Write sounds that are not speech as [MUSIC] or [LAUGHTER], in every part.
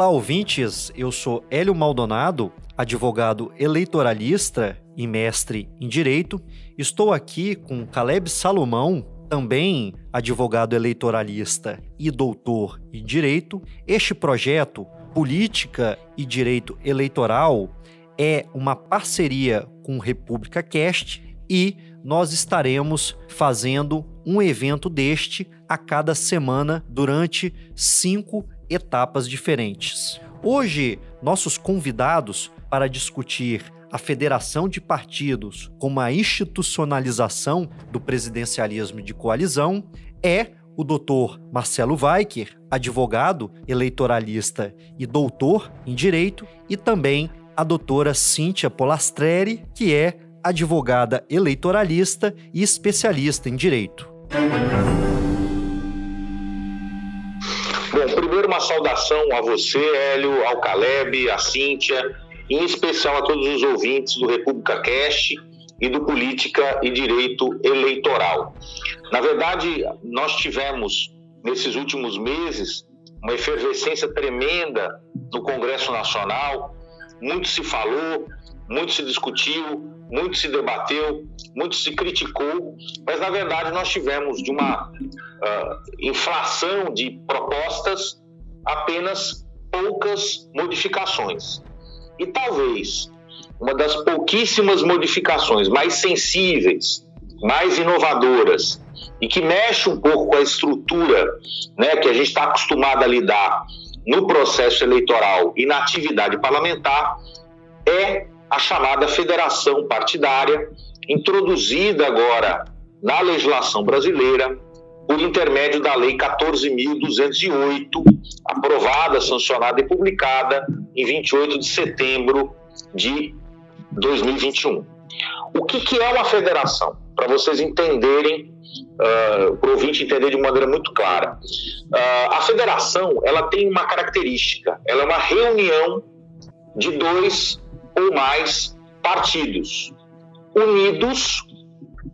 Olá, ouvintes. Eu sou Hélio Maldonado, advogado eleitoralista e mestre em direito. Estou aqui com Caleb Salomão, também advogado eleitoralista e doutor em direito. Este projeto, Política e Direito Eleitoral, é uma parceria com República Cast e nós estaremos fazendo um evento deste a cada semana durante cinco etapas diferentes. Hoje, nossos convidados para discutir a federação de partidos como a institucionalização do presidencialismo de coalizão é o doutor Marcelo Weicker, advogado, eleitoralista e doutor em direito, e também a doutora Cíntia Polastreri, que é advogada eleitoralista e especialista em direito. Primeiro uma saudação a você, Hélio, ao Caleb, à Cíntia, em especial a todos os ouvintes do República Cast e do Política e Direito Eleitoral. Na verdade, nós tivemos nesses últimos meses uma efervescência tremenda no Congresso Nacional, muito se falou, muito se discutiu, muito se debateu, muito se criticou, mas na verdade nós tivemos de uma uh, inflação de propostas apenas poucas modificações. E talvez uma das pouquíssimas modificações mais sensíveis, mais inovadoras e que mexe um pouco com a estrutura né, que a gente está acostumado a lidar no processo eleitoral e na atividade parlamentar é a chamada federação partidária, introduzida agora na legislação brasileira por intermédio da Lei 14.208, aprovada, sancionada e publicada em 28 de setembro de 2021. O que, que é uma federação? Para vocês entenderem, uh, para o ouvinte entender de maneira muito clara. Uh, a federação ela tem uma característica, ela é uma reunião de dois ou mais partidos unidos,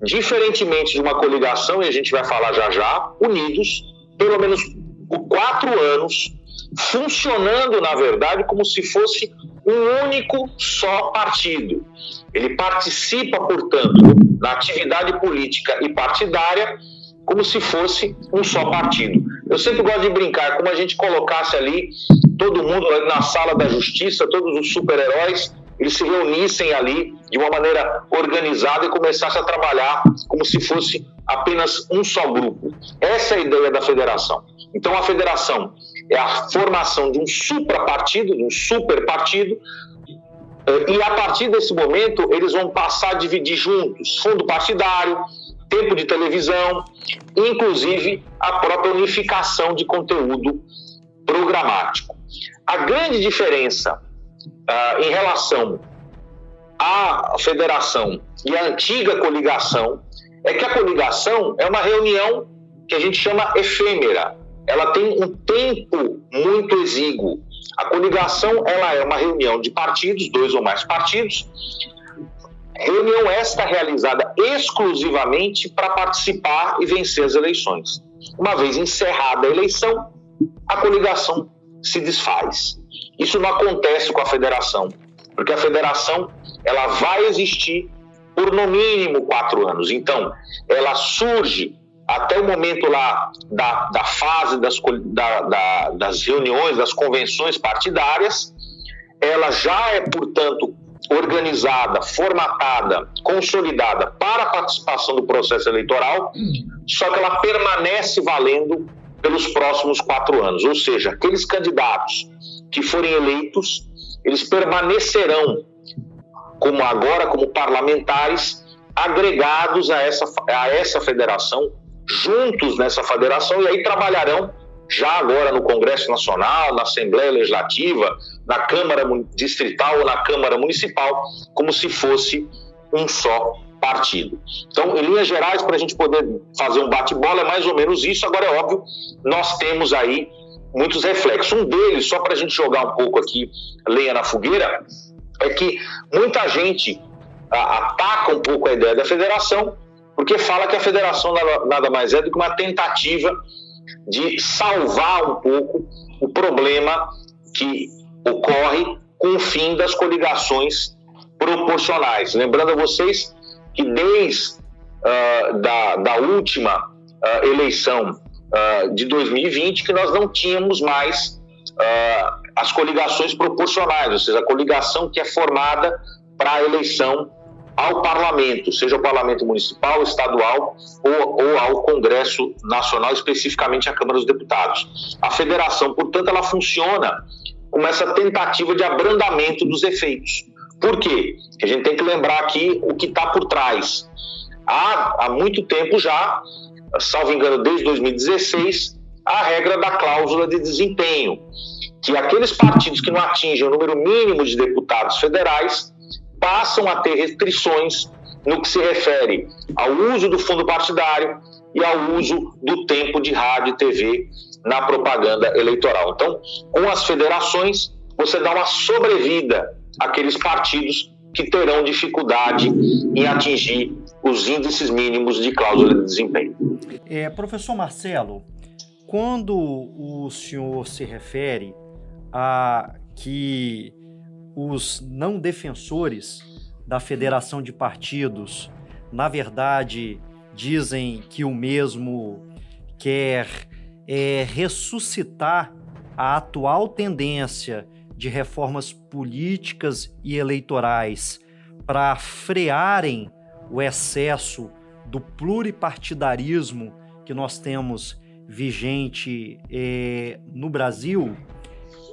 diferentemente de uma coligação, e a gente vai falar já já, unidos pelo menos por quatro anos, funcionando, na verdade, como se fosse um único só partido. Ele participa, portanto, na atividade política e partidária como se fosse um só partido. Eu sempre gosto de brincar, como a gente colocasse ali todo mundo na sala da justiça, todos os super-heróis, eles se reunissem ali de uma maneira organizada e começassem a trabalhar como se fosse apenas um só grupo. Essa é a ideia da federação. Então, a federação é a formação de um suprapartido, de um superpartido, eh, e a partir desse momento eles vão passar a dividir juntos fundo partidário, tempo de televisão, inclusive a própria unificação de conteúdo programático. A grande diferença uh, em relação à federação e à antiga coligação é que a coligação é uma reunião que a gente chama efêmera. Ela tem um tempo muito exíguo. A coligação ela é uma reunião de partidos, dois ou mais partidos, reunião esta realizada exclusivamente para participar e vencer as eleições. Uma vez encerrada a eleição, a coligação se desfaz. Isso não acontece com a federação, porque a federação ela vai existir por no mínimo quatro anos. Então, ela surge até o momento lá da, da fase das, da, da, das reuniões, das convenções partidárias, ela já é, portanto, organizada, formatada, consolidada para a participação do processo eleitoral, só que ela permanece valendo pelos próximos quatro anos. Ou seja, aqueles candidatos que forem eleitos, eles permanecerão, como agora, como parlamentares, agregados a essa, a essa federação, juntos nessa federação, e aí trabalharão já agora no Congresso Nacional, na Assembleia Legislativa, na Câmara Distrital ou na Câmara Municipal, como se fosse um só partido. Então, em linhas gerais, para a gente poder fazer um bate-bola, é mais ou menos isso. Agora, é óbvio, nós temos aí muitos reflexos. Um deles, só para a gente jogar um pouco aqui lenha na fogueira, é que muita gente ataca um pouco a ideia da federação, porque fala que a federação nada mais é do que uma tentativa de salvar um pouco o problema que ocorre com o fim das coligações proporcionais. Lembrando a vocês que desde uh, da, da última uh, eleição uh, de 2020 que nós não tínhamos mais as coligações proporcionais, ou seja, a coligação que é formada para a eleição ao parlamento, seja o parlamento municipal, estadual ou, ou, ao Congresso Nacional, especificamente a Câmara dos Deputados. A federação, portanto, ela funciona como essa tentativa de abrandamento dos efeitos. Por quê? Porque a gente tem que lembrar aqui o que está por trás. Há, há muito tempo já, salvo engano, desde 2016, a regra da cláusula de desempenho, que aqueles partidos que não atingem o número mínimo de deputados federais passam a ter restrições no que se refere ao uso do fundo partidário e ao uso do tempo de rádio e TV na propaganda eleitoral. Então, com as federações, você dá uma sobrevida àqueles partidos que terão dificuldade em atingir os índices mínimos de cláusula de desempenho. É, professor Marcelo, quando o senhor se refere a que os não defensores da federação de partidos, na verdade, dizem que o mesmo quer é, ressuscitar a atual tendência de reformas políticas e eleitorais para frearem o excesso do pluripartidarismo que nós temos vigente é, no Brasil,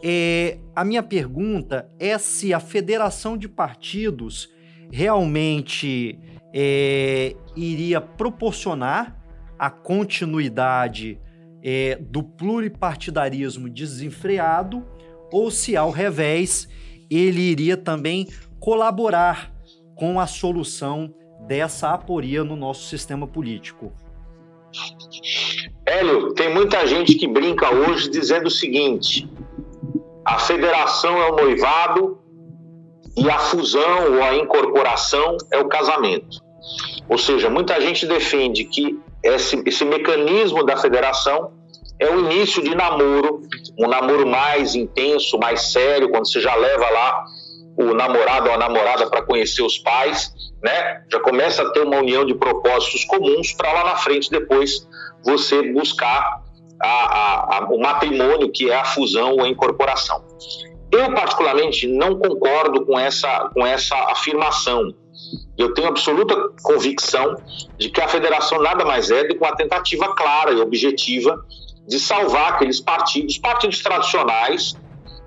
é, a minha pergunta é se a federação de partidos realmente é, iria proporcionar a continuidade do pluripartidarismo desenfreado ou se, ao revés, ele iria também colaborar com a solução dessa aporia no nosso sistema político. Hélio, tem muita gente que brinca hoje dizendo o seguinte: a federação é o noivado e a fusão ou a incorporação é o casamento. Ou seja, muita gente defende que esse, esse mecanismo da federação é o início de namoro, um namoro mais intenso, mais sério, quando você já leva lá o namorado ou a namorada para conhecer os pais, né? Já começa a ter uma união de propósitos comuns para lá na frente depois você buscar a, a, a, o matrimônio, que é a fusão ou a incorporação. Eu, particularmente, não concordo com essa, com essa afirmação. Eu tenho absoluta convicção de que a federação nada mais é do que uma tentativa clara e objetiva de salvar aqueles partidos, partidos tradicionais,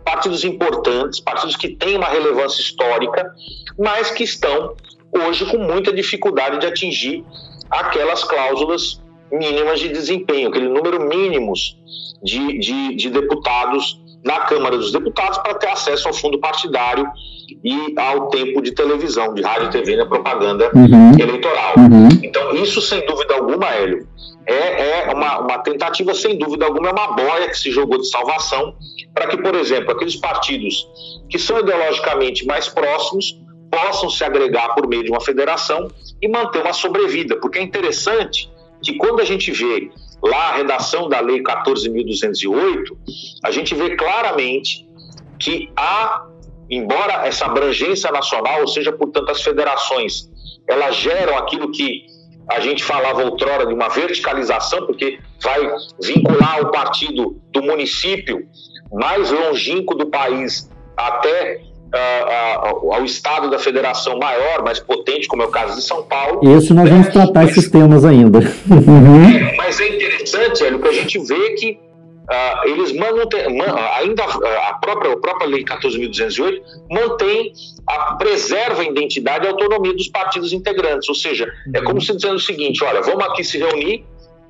partidos importantes, partidos que têm uma relevância histórica, mas que estão hoje com muita dificuldade de atingir aquelas cláusulas mínimas de desempenho, aquele número mínimos de, de, de deputados na Câmara dos Deputados para ter acesso ao fundo partidário e ao tempo de televisão, de rádio, TV na propaganda uhum. eleitoral. Uhum. Então, isso, sem dúvida alguma, Hélio, é, é uma, uma, tentativa, sem dúvida alguma, é uma boia que se jogou de salvação para que, por exemplo, aqueles partidos que são ideologicamente mais próximos possam se agregar por meio de uma federação e manter uma sobrevida, porque é interessante que quando a gente vê lá a redação da Lei 14.208, a gente vê claramente que há, embora essa abrangência nacional, ou seja, portanto, as federações, elas geram aquilo que a gente falava outrora de uma verticalização, porque vai vincular o partido do município mais longínquo do país até uh, ao estado da federação maior, mais potente, como é o caso de São Paulo. Isso nós vamos tratar mas, esses temas ainda. Uhum. Mas é interessante, Hélio, que a gente vê que uh, eles mantem, man, ainda a própria, a própria Lei 14.208 mantém, a, preserva a identidade e a autonomia dos partidos integrantes. Ou seja, é como se dizendo o seguinte: olha, vamos aqui se reunir,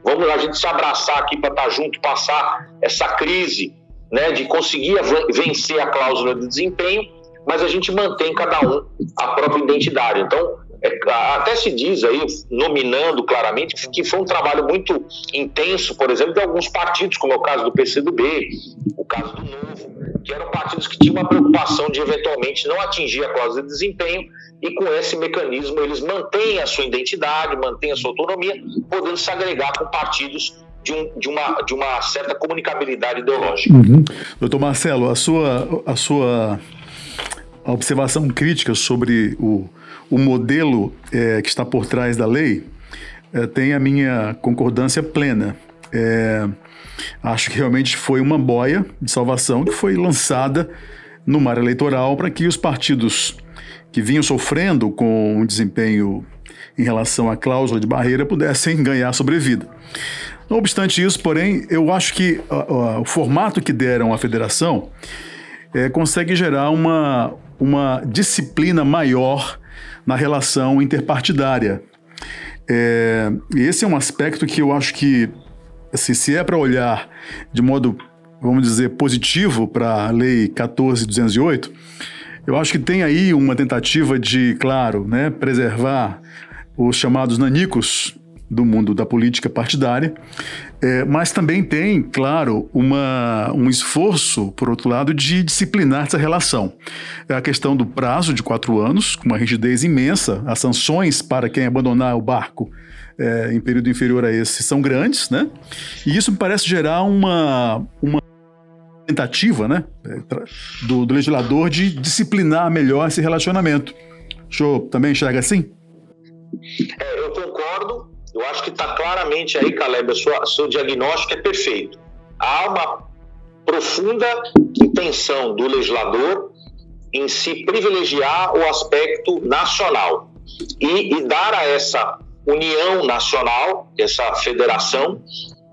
vamos a gente se abraçar aqui para estar tá junto, passar essa crise né, de conseguir vencer a cláusula de desempenho mas a gente mantém cada um a própria identidade. Então, é, até se diz aí, nominando claramente, que foi um trabalho muito intenso, por exemplo, de alguns partidos, como é o caso do PCdoB, o caso do Novo, que eram partidos que tinham uma preocupação de eventualmente não atingir a cláusula de desempenho, e com esse mecanismo eles mantêm a sua identidade, mantêm a sua autonomia, podendo se agregar com partidos de, um, de, uma, de uma certa comunicabilidade ideológica. Uhum. Doutor Marcelo, a sua, a sua observação crítica sobre o, o modelo é, que está por trás da lei é, tem a minha concordância plena. É, acho que realmente foi uma boia de salvação que foi lançada no mar eleitoral para que os partidos que vinham sofrendo com um desempenho em relação à cláusula de barreira pudessem ganhar sobrevida. Não obstante isso, porém, eu acho que o formato que deram à federação é, consegue gerar uma, uma disciplina maior na relação interpartidária. É, esse é um aspecto que eu acho que, assim, se é para olhar de modo, vamos dizer, positivo para a Lei 14.208, eu acho que tem aí uma tentativa de, claro, né, preservar os chamados nanicos do mundo da política partidária, é, mas também tem, claro, uma, um esforço, por outro lado, de disciplinar essa relação. É a questão do prazo de quatro anos, com uma rigidez imensa, as sanções para quem abandonar o barco é, em período inferior a esse são grandes, né? E isso me parece gerar uma, uma tentativa, né, é, do, do legislador de disciplinar melhor esse relacionamento. O senhor também enxerga assim? É, eu acho que está claramente aí, Caleb, o seu diagnóstico é perfeito. Há uma profunda intenção do legislador em se privilegiar o aspecto nacional e, e dar a essa união nacional, essa federação,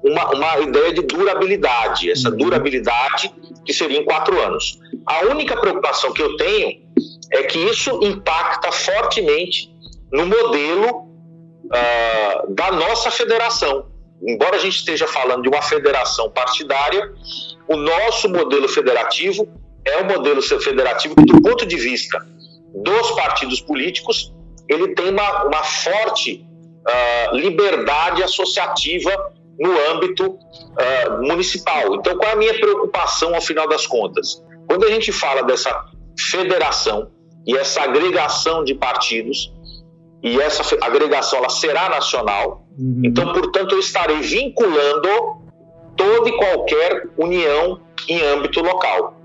uma, uma ideia de durabilidade, essa uhum. durabilidade que seria em quatro anos. A única preocupação que eu tenho é que isso impacta fortemente no modelo uh, da nossa federação. Embora a gente esteja falando de uma federação partidária, o nosso modelo federativo é um modelo federativo que, do ponto de vista dos partidos políticos, ele tem uma, uma forte uh, liberdade associativa no âmbito uh, municipal. Então, qual é a minha preocupação ao final das contas? Quando a gente fala dessa federação e essa agregação de partidos, e essa agregação ela será nacional. Uhum. Então, portanto, eu estarei vinculando toda e qualquer união em âmbito local,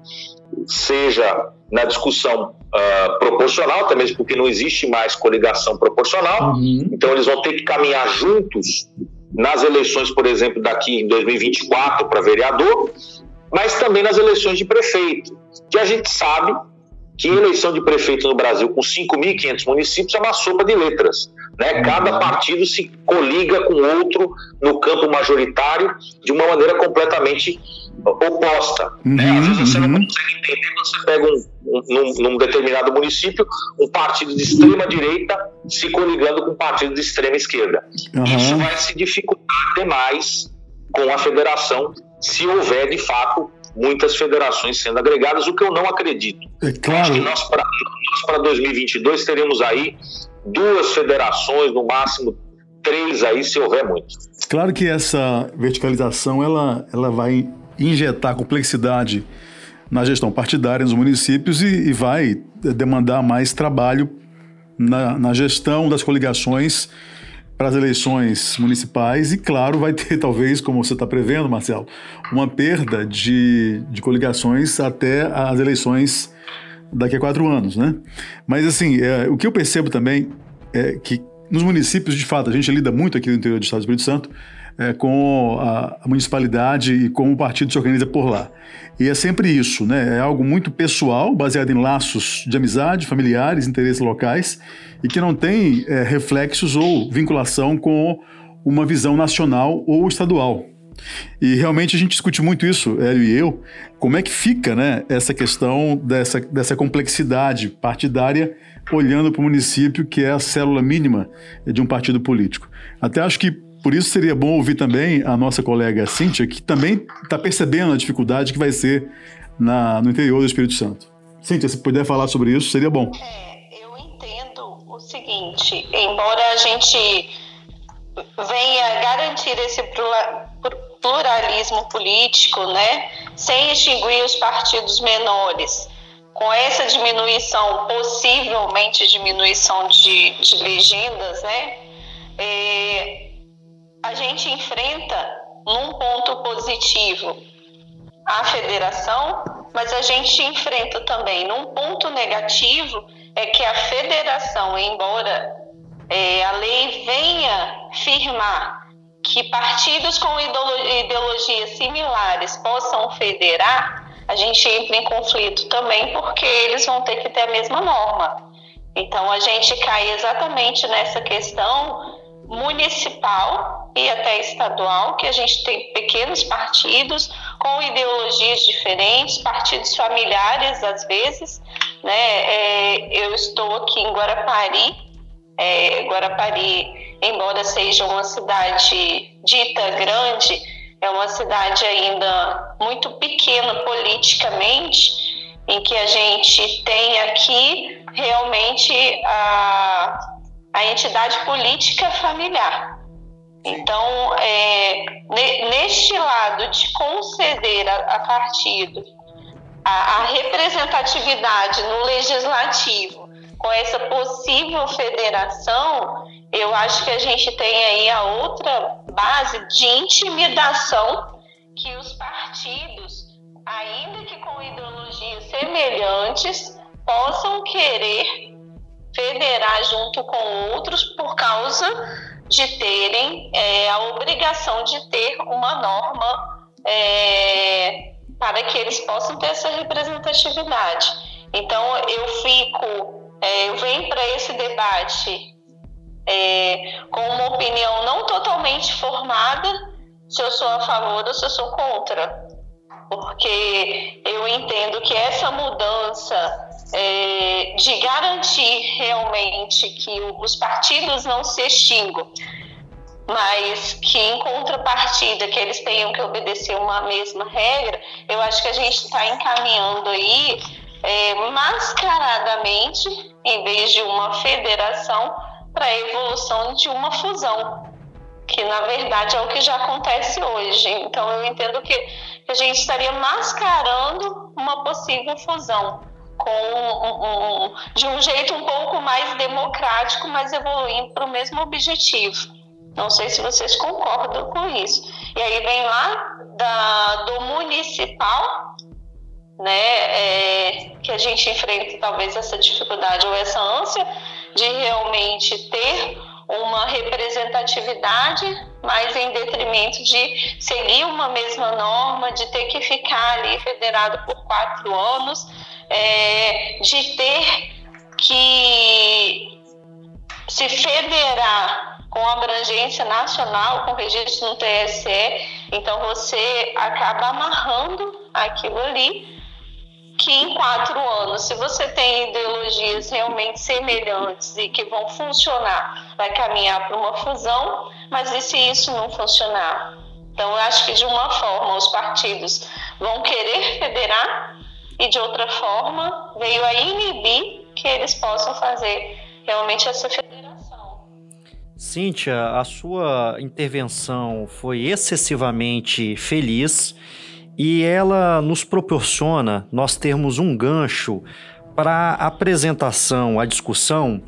seja na discussão uh, proporcional, até mesmo porque não existe mais coligação proporcional, uhum. então eles vão ter que caminhar juntos nas eleições, por exemplo, daqui em 2024 para vereador, mas também nas eleições de prefeito, que a gente sabe que eleição de prefeito no Brasil com 5.500 municípios é uma sopa de letras. Né? Cada partido se coliga com outro no campo majoritário de uma maneira completamente oposta. Uhum, né? Às vezes você uhum. não consegue entender quando você pega um, um, num, determinado município um partido de extrema direita se coligando com um partido de extrema esquerda. Uhum. Isso vai se dificultar demais com a federação se houver de fato muitas federações sendo agregadas, o que eu não acredito. É claro. Acho que nós, para 2022, teremos aí duas federações, no máximo três aí, se houver muito. Claro que essa verticalização ela, ela vai injetar complexidade na gestão partidária nos municípios e, e vai demandar mais trabalho na, na gestão das coligações para as eleições municipais e, claro, vai ter, [LAUGHS] talvez, como você está prevendo, Marcelo, uma perda de, de coligações até as eleições daqui a quatro anos, né? Mas, assim, é, o que eu percebo também é que nos municípios, de fato, a gente lida muito aqui no interior do Estado do Espírito Santo é, com a, a, municipalidade e como o partido se organiza por lá. E é sempre isso, né? É algo muito pessoal, baseado em laços de amizade, familiares, interesses locais, e que não tem é, reflexos ou vinculação com uma visão nacional ou estadual. E realmente a gente discute muito isso, Hélio e eu, como é que fica né, essa questão dessa, dessa complexidade partidária olhando para o município, que é a célula mínima de um partido político. Até acho que por isso seria bom ouvir também a nossa colega Cíntia, que também está percebendo a dificuldade que vai ser na, no interior do Espírito Santo. Cíntia, se puder falar sobre isso, seria bom. É, eu entendo o seguinte, embora a gente venha garantir esse pluralismo político, né, sem extinguir os partidos menores, com essa diminuição, possivelmente diminuição de, de legendas, né, é, a gente enfrenta num ponto positivo a federação, mas a gente enfrenta também num ponto negativo é que a federação, embora é, a lei venha firmar que partidos com ideologias similares possam federar, a gente entra em conflito também porque eles vão ter que ter a mesma norma. Então a gente cai exatamente nessa questão municipal e até estadual, que a gente tem pequenos partidos com ideologias diferentes, partidos familiares às vezes. Né? É, eu estou aqui em Guarapari, é, Guarapari, embora seja uma cidade dita grande, é uma cidade ainda muito pequena politicamente, em que a gente tem aqui realmente a, a entidade política familiar. Então, é, neste lado de conceder a, a partido a, a, representatividade no legislativo com essa possível federação, eu acho que a gente tem aí a outra base de intimidação que os partidos, ainda que com ideologias semelhantes, possam querer federar junto com outros por causa de terem é, a obrigação de ter uma norma é, para que eles possam ter essa representatividade. Então eu fico, é, eu venho para esse debate é, com uma opinião não totalmente formada se eu sou a favor ou se eu sou contra, porque eu entendo que essa mudança é, de garantir realmente que os partidos não se extingam, mas que em contrapartida que eles tenham que obedecer uma mesma regra, eu acho que a gente está encaminhando aí é, mascaradamente, em vez de uma federação, para a evolução de uma fusão, que na verdade é o que já acontece hoje. Então eu entendo que a gente estaria mascarando uma possível fusão com um, um, de um jeito um pouco mais democrático, mas evoluindo para o mesmo objetivo. Não sei se vocês concordam com isso. E aí vem lá da, do municipal, né, é, que a gente enfrenta talvez essa dificuldade ou essa ânsia de realmente ter uma representatividade, mas em detrimento de seguir uma mesma norma, de ter que ficar ali federado por quatro anos, é, de ter que se federar com abrangência nacional, com registro no TSE, então você acaba amarrando aquilo ali que em quatro anos, se você tem ideologias realmente semelhantes e que vão funcionar, vai caminhar para uma fusão, mas e se isso não funcionar? Então, eu acho que de uma forma os partidos vão querer federar e de outra forma veio a inibir que eles possam fazer realmente essa federação. Cíntia, a sua intervenção foi excessivamente feliz e ela nos proporciona nós termos um gancho para a apresentação, a discussão,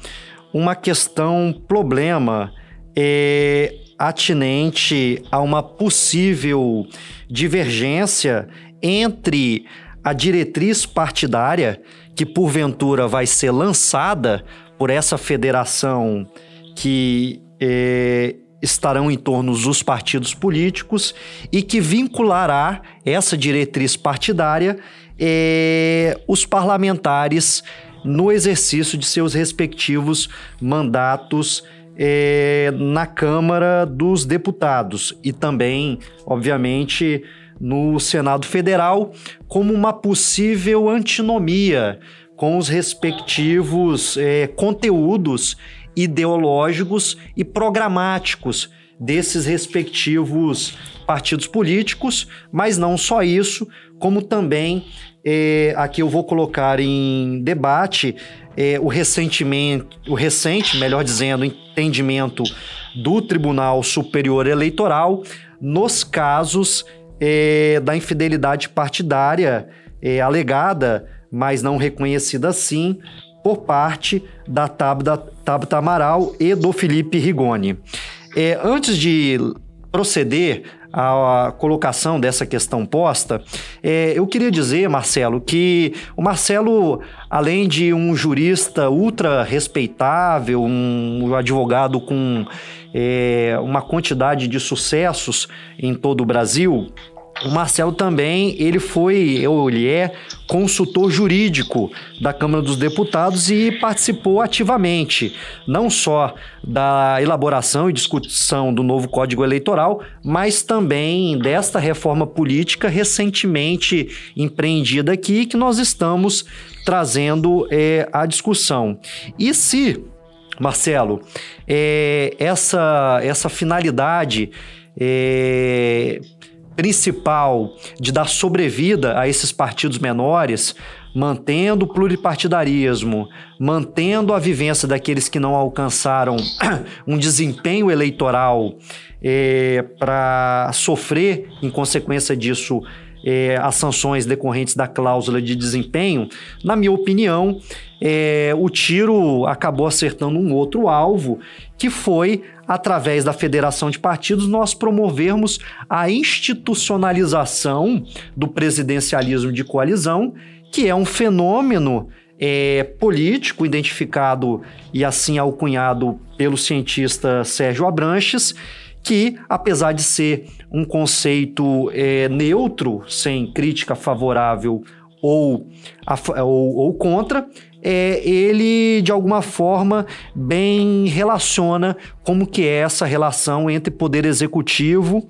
uma questão, problema é, atinente a uma possível divergência entre a diretriz partidária que porventura vai ser lançada por essa federação que é, estarão em torno dos partidos políticos e que vinculará essa diretriz partidária eh, os parlamentares no exercício de seus respectivos mandatos eh, na Câmara dos Deputados e também, obviamente, no Senado Federal, como uma possível antinomia com os respectivos eh, conteúdos ideológicos e programáticos desses respectivos partidos políticos, mas não só isso, como também é, aqui eu vou colocar em debate é, o ressentimento, o recente, melhor dizendo, entendimento do Tribunal Superior Eleitoral nos casos é, da infidelidade partidária alegada, mas não reconhecida assim, por parte da Tabata Amaral e do Felipe Rigoni. É, antes de proceder a colocação dessa questão posta, é, eu queria dizer, Marcelo, que o Marcelo, além de um jurista ultra respeitável, um advogado com é, uma quantidade de sucessos em todo o Brasil, o Marcelo também, ele foi, ou ele é, consultor jurídico da Câmara dos Deputados e participou ativamente, não só da elaboração e discussão do novo Código Eleitoral, mas também desta reforma política recentemente empreendida aqui, que nós estamos trazendo é, a discussão. E se, Marcelo, é, essa, essa finalidade. É, principal de dar sobrevida a esses partidos menores, mantendo o pluripartidarismo, mantendo a vivência daqueles que não alcançaram [CLEARS THROAT] um desempenho eleitoral é, para sofrer, em consequência disso, é, as sanções decorrentes da cláusula de desempenho, na minha opinião, é, o tiro acabou acertando um outro alvo, que foi, através da federação de partidos, nós promovermos a institucionalização do presidencialismo de coalizão, que é um fenômeno é, político identificado e assim alcunhado pelo cientista Sérgio Abranches, que, apesar de ser um conceito é, neutro, sem crítica favorável ou, ou, ou contra, é, ele de alguma forma bem relaciona como que é essa relação entre poder executivo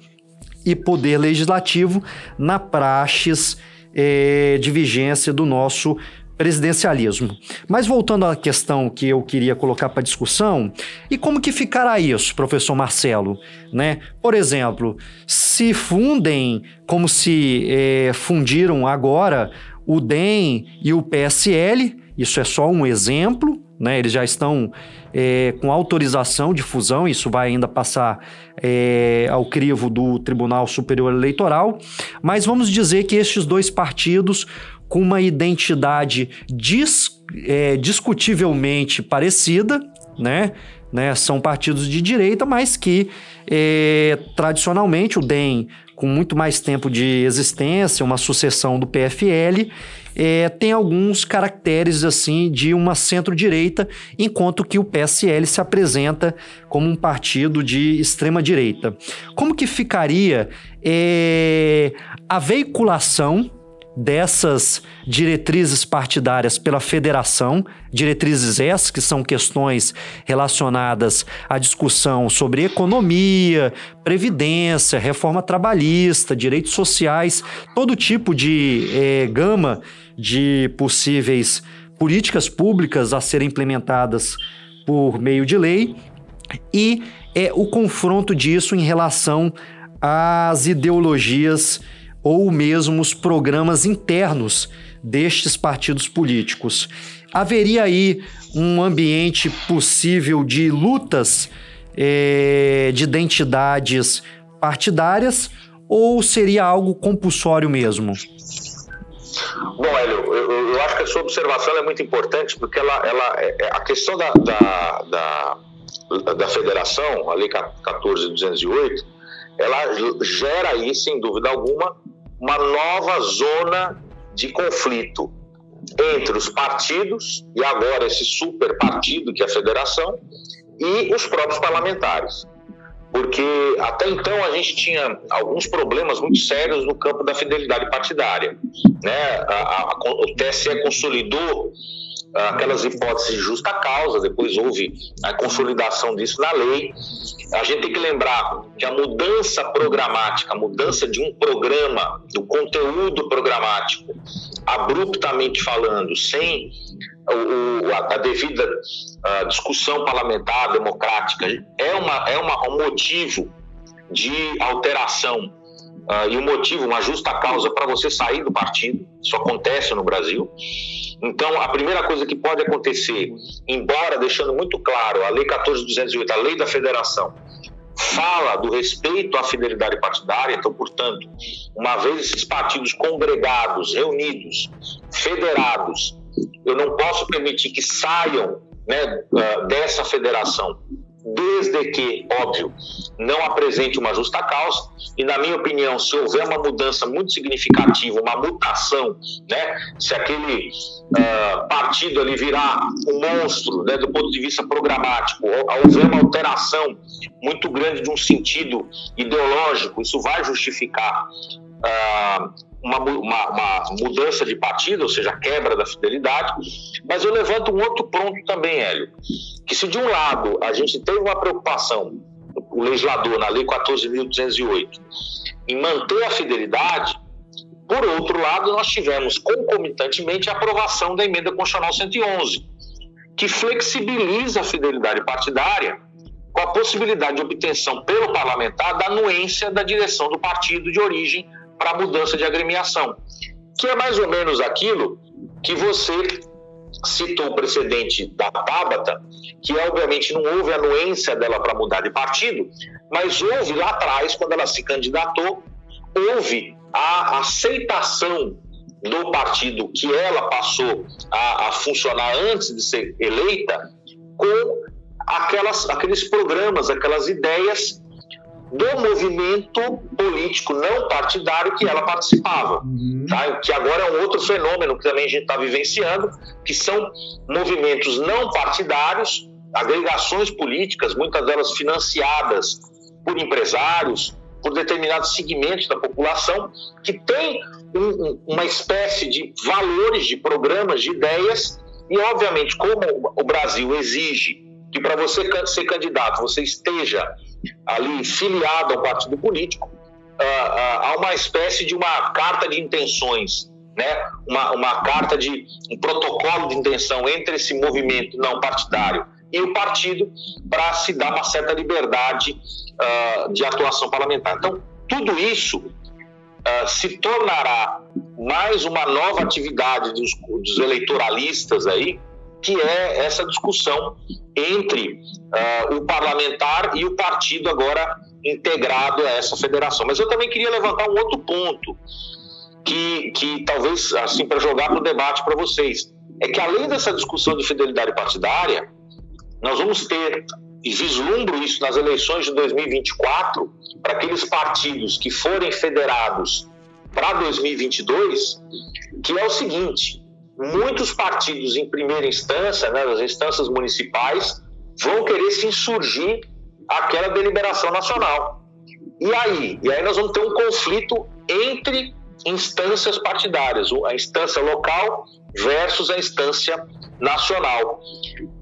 e poder legislativo na praxis é, de vigência do nosso presidencialismo. Mas voltando à questão que eu queria colocar para discussão, e como que ficará isso, professor Marcelo? Né? Por exemplo, se fundem como se é, fundiram agora o DEM e o PSL, isso é só um exemplo, né? Eles já estão é, com autorização de fusão, isso vai ainda passar é, ao crivo do Tribunal Superior Eleitoral. Mas vamos dizer que estes dois partidos com uma identidade dis, é, discutivelmente parecida, né? né? São partidos de direita, mas que é, tradicionalmente o DEM, com muito mais tempo de existência, uma sucessão do PFL, é, tem alguns caracteres assim de uma centro-direita, enquanto que o PSL se apresenta como um partido de extrema direita. Como que ficaria é, a veiculação dessas diretrizes partidárias pela federação, diretrizes essas que são questões relacionadas à discussão sobre economia, previdência, reforma trabalhista, direitos sociais, todo tipo de é, gama de possíveis políticas públicas a serem implementadas por meio de lei. E é o confronto disso em relação às ideologias ou mesmo os programas internos destes partidos políticos. Haveria aí um ambiente possível de lutas é, de identidades partidárias ou seria algo compulsório mesmo? Bom, Hélio, eu, eu, acho que a sua observação é muito importante porque ela, ela, é, é, a questão da, da, da, da federação, a Lei 14.208, ela gera aí, sem dúvida alguma, uma nova zona de conflito entre os partidos, e agora esse super partido que é a federação, e os próprios parlamentares. Porque até então a gente tinha alguns problemas muito sérios no campo da fidelidade partidária. Né? A, a, o TSE consolidou aquelas hipóteses de justa causa, depois houve a consolidação disso na lei. A gente tem que lembrar que a mudança programática, a mudança de um programa, do conteúdo programático, abruptamente falando, sem o, a, devida discussão parlamentar, democrática, é, uma, é uma, um motivo de alteração uh, e um motivo, uma justa causa para você sair do partido. Isso acontece no Brasil. Então, a primeira coisa que pode acontecer, embora deixando muito claro a Lei 14.208, a Lei da Federação, fala do respeito à fidelidade partidária, então, portanto, uma vez esses partidos congregados, reunidos, federados, eu não posso permitir que saiam né, ah, dessa federação desde que, óbvio, não apresente uma justa causa. E, na minha opinião, se houver uma mudança muito significativa, uma mutação, né, se aquele uh, partido ali virar um monstro né, do ponto de vista programático, houver uma alteração muito grande de um sentido ideológico, isso vai justificar. Uh, uma, uma, uma, mudança de partido, ou seja, a quebra da fidelidade, mas eu levanto um outro ponto também, Hélio, que se de um lado a gente teve uma preocupação, o legislador na Lei 14.208, em manter a fidelidade, por outro lado, nós tivemos concomitantemente a aprovação da emenda constitucional 111, que flexibiliza a fidelidade partidária com a possibilidade de obtenção pelo parlamentar da anuência da direção do partido de origem para mudança de agremiação, que é mais ou menos aquilo que você citou o precedente da Tabata, que obviamente não houve anuência dela para mudar de partido, mas houve lá atrás, quando ela se candidatou, houve a aceitação do partido que ela passou a, a funcionar antes de ser eleita com aquelas, aqueles programas, aquelas ideias do movimento político não partidário que ela participava. Uhum. Tá? Que agora é um outro fenômeno que também a gente está vivenciando, que são movimentos não partidários, agregações políticas, muitas delas financiadas por empresários, por determinados segmentos da população, que tem um, uma espécie de valores, de programas, de ideias, e obviamente, como o Brasil exige que para você ser candidato você esteja ali filiado ao partido político, uh, uh, há uma espécie de uma carta de intenções, né? uma, uma carta de um protocolo de intenção entre esse movimento não partidário e o partido para se dar uma certa liberdade uh, de atuação parlamentar. Então, tudo isso se tornará mais uma nova atividade dos, dos eleitoralistas aí, que é essa discussão entre uh, o parlamentar e o partido agora integrado a essa federação. Mas eu também queria levantar um outro ponto que, que talvez, assim, para jogar para o debate para vocês, é que além dessa discussão de fidelidade partidária, nós vamos ter, e vislumbro isso nas eleições de 2024, para aqueles partidos que forem federados para 2022, que é o seguinte: muitos partidos em primeira instância, né, nas instâncias municipais, vão querer se insurgir àquela deliberação nacional. E aí? E aí nós vamos ter um conflito entre instâncias partidárias, a instância local versus a instância nacional.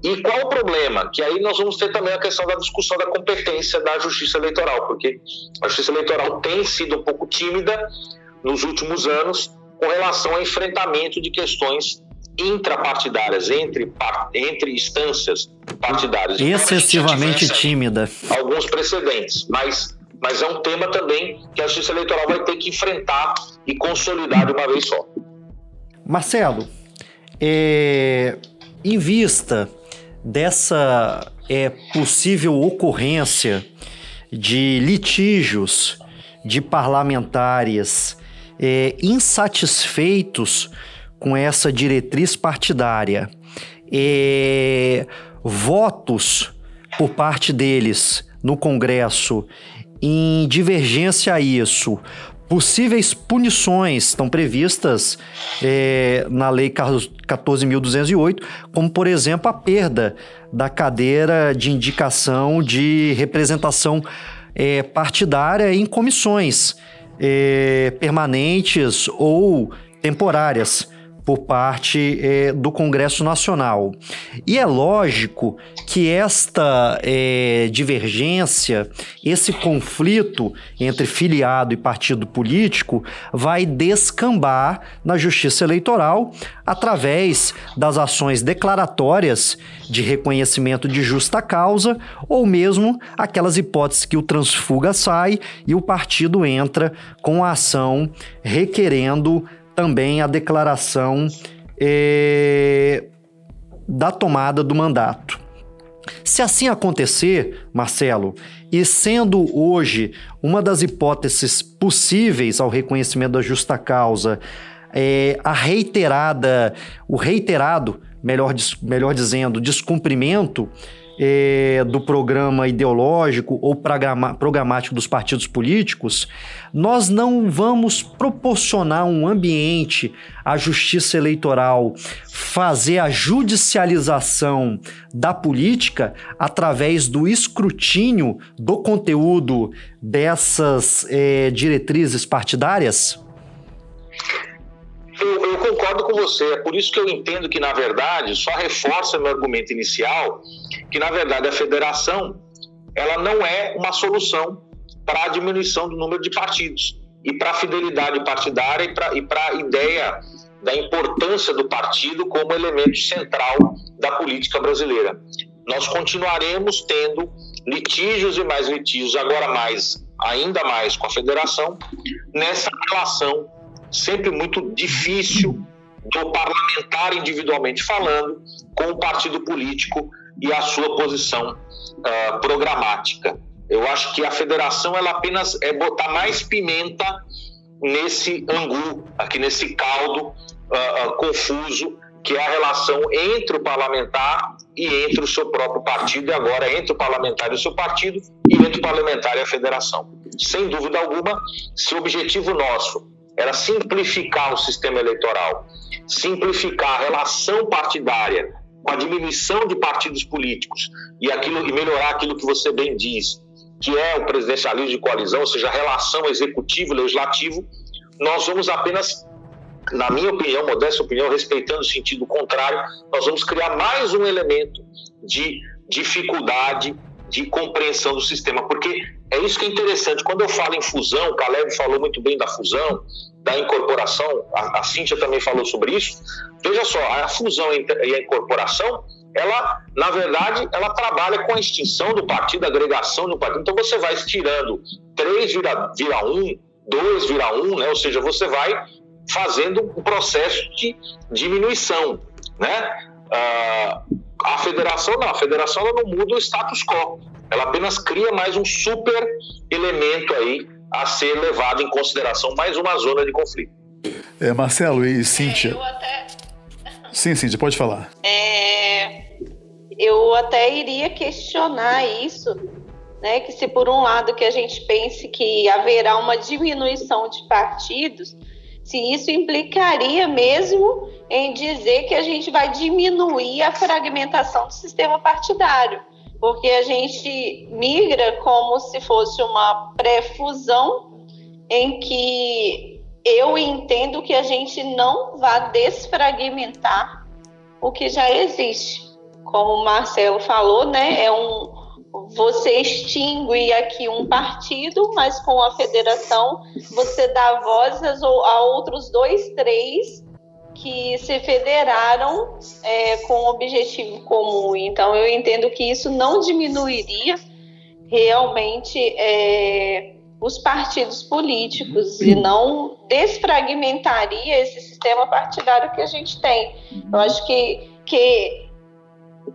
E qual o problema? Que aí nós vamos ter também a questão da discussão da competência da justiça eleitoral, porque a justiça eleitoral tem sido um pouco tímida nos últimos anos com relação ao enfrentamento de questões intrapartidárias, entre, entre instâncias partidárias. Excessivamente tímida. Alguns precedentes, mas, mas é um tema também que a Justiça Eleitoral vai ter que enfrentar e consolidar de uma vez só. Marcelo, é, em vista dessa é, possível ocorrência de litígios de parlamentares é, insatisfeitos com essa diretriz partidária, é, votos por parte deles no Congresso em divergência a isso, possíveis punições estão previstas é, na Lei 14.208, como, por exemplo, a perda da cadeira de indicação de representação é, partidária em comissões é, permanentes ou temporárias por parte é, do Congresso Nacional. E é lógico que esta é, divergência, esse conflito entre filiado e partido político vai descambar na Justiça Eleitoral através das ações declaratórias de reconhecimento de justa causa ou mesmo aquelas hipóteses que o transfuga sai e o partido entra com a ação requerendo também a declaração é, da tomada do mandato. Se assim acontecer, Marcelo, e sendo hoje uma das hipóteses possíveis ao reconhecimento da justa causa, é, a reiterada, o reiterado, melhor, melhor dizendo, descumprimento é, do programa ideológico ou programático dos partidos políticos, nós não vamos proporcionar um ambiente à justiça eleitoral fazer a judicialização da política através do escrutínio do conteúdo dessas é, diretrizes partidárias? Concordo com você. É por isso que eu entendo que, na verdade, só reforça meu argumento inicial, que, na verdade, a federação ela não é uma solução para a diminuição do número de partidos e para a fidelidade partidária e para a ideia da importância do partido como elemento central da política brasileira. Nós continuaremos tendo litígios e mais litígios, agora mais, ainda mais com a federação, nessa relação sempre muito difícil do parlamentar individualmente falando com o partido político e a sua posição uh, programática. Eu acho que a federação ela apenas é botar mais pimenta nesse angu, aqui nesse caldo uh, uh, confuso que é a relação entre o parlamentar e entre o seu próprio partido, e agora entre o parlamentar e o seu partido, e entre o parlamentar e a federação. Sem dúvida alguma, se o objetivo nosso era simplificar o sistema eleitoral, simplificar a relação partidária com a diminuição de partidos políticos e, aquilo, e melhorar aquilo que você bem diz, que é o presidencialismo de coalizão, ou seja, a relação executivo-legislativo, nós vamos apenas, na minha opinião, modesta opinião, respeitando o sentido contrário, nós vamos criar mais um elemento de dificuldade de compreensão do sistema, porque é isso que é interessante. Quando eu falo em fusão, o Caleb falou muito bem da fusão, da incorporação, a, a Cíntia também falou sobre isso. Veja só, a fusão e a incorporação, ela, na verdade, ela trabalha com a extinção do partido, a agregação do partido. Então você vai estirando 3 vira, vira 1, 2 vira 1, né? ou seja, você vai fazendo um processo de diminuição. Né? Ah, a federação não, a federação não muda o status quo, ela apenas cria mais um super elemento aí a ser levado em consideração, mais uma zona de conflito. É, Marcelo e Cíntia. É, até... Sim, Cíntia, pode falar. É, eu até iria questionar isso, né? Que se por um lado que a gente pense que haverá uma diminuição de partidos, se isso implicaria mesmo em dizer que a gente vai diminuir a fragmentação do sistema partidário, porque a gente migra como se fosse uma pré-fusão em que eu entendo que a gente não vai desfragmentar o que já existe. Como o Marcelo falou, né, é um você extingue aqui um partido, mas com a federação você dá voz a outros dois, três que se federaram é, com um objetivo comum. Então, eu entendo que isso não diminuiria realmente é, os partidos políticos e não desfragmentaria esse sistema partidário que a gente tem. Eu acho que, que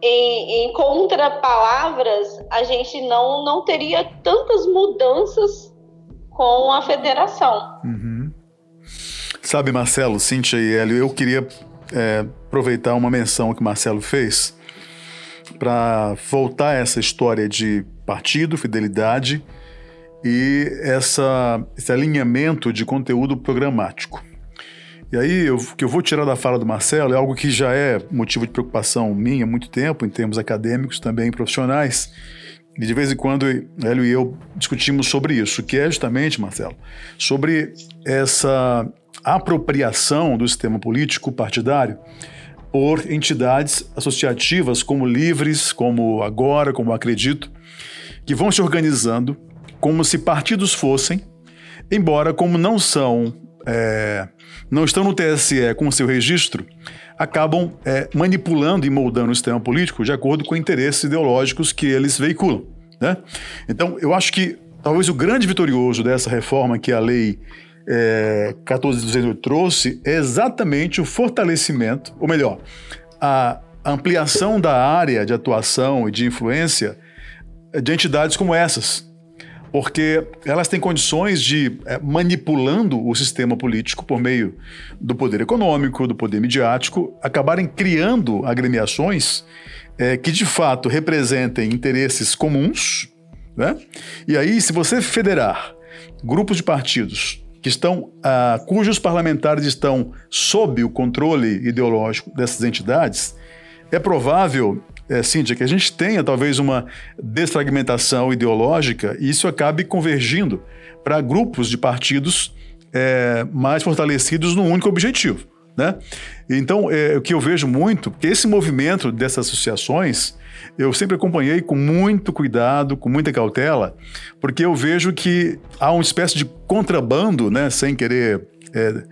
em, em contrapalavras, a gente não, não teria tantas mudanças com a federação. Uhum. Sabe, Marcelo, Cíntia e Hélio, eu queria é, aproveitar uma menção que o Marcelo fez para voltar a essa história de partido, fidelidade e essa, esse alinhamento de conteúdo programático. E aí, o que eu vou tirar da fala do Marcelo é algo que já é motivo de preocupação minha há muito tempo, em termos acadêmicos, também profissionais. E de vez em quando, Hélio e eu discutimos sobre isso, que é justamente, Marcelo, sobre essa apropriação do sistema político partidário por entidades associativas como Livres, como Agora, como Acredito, que vão se organizando como se partidos fossem, embora como não são é, não estão no TSE com seu registro, acabam é, manipulando e moldando o sistema político de acordo com interesses ideológicos que eles veiculam. Né? Então, eu acho que talvez o grande vitorioso dessa reforma que a lei é, 14.208 trouxe é exatamente o fortalecimento, ou melhor, a ampliação da área de atuação e de influência de entidades como essas, porque elas têm condições de, é, manipulando o sistema político por meio do poder econômico, do poder midiático, acabarem criando agremiações é, que de fato representem interesses comuns, né? E aí, se você federar grupos de partidos que estão, ah, cujos parlamentares estão sob o controle ideológico dessas entidades, é provável, é, Cíntia, que a gente tenha talvez uma desfragmentação ideológica e isso acabe convergindo para grupos de partidos é, mais fortalecidos num único objetivo. Né? Então, é, o que eu vejo muito, que esse movimento dessas associações, eu sempre acompanhei com muito cuidado, com muita cautela, porque eu vejo que há uma espécie de contrabando, né, sem querer é,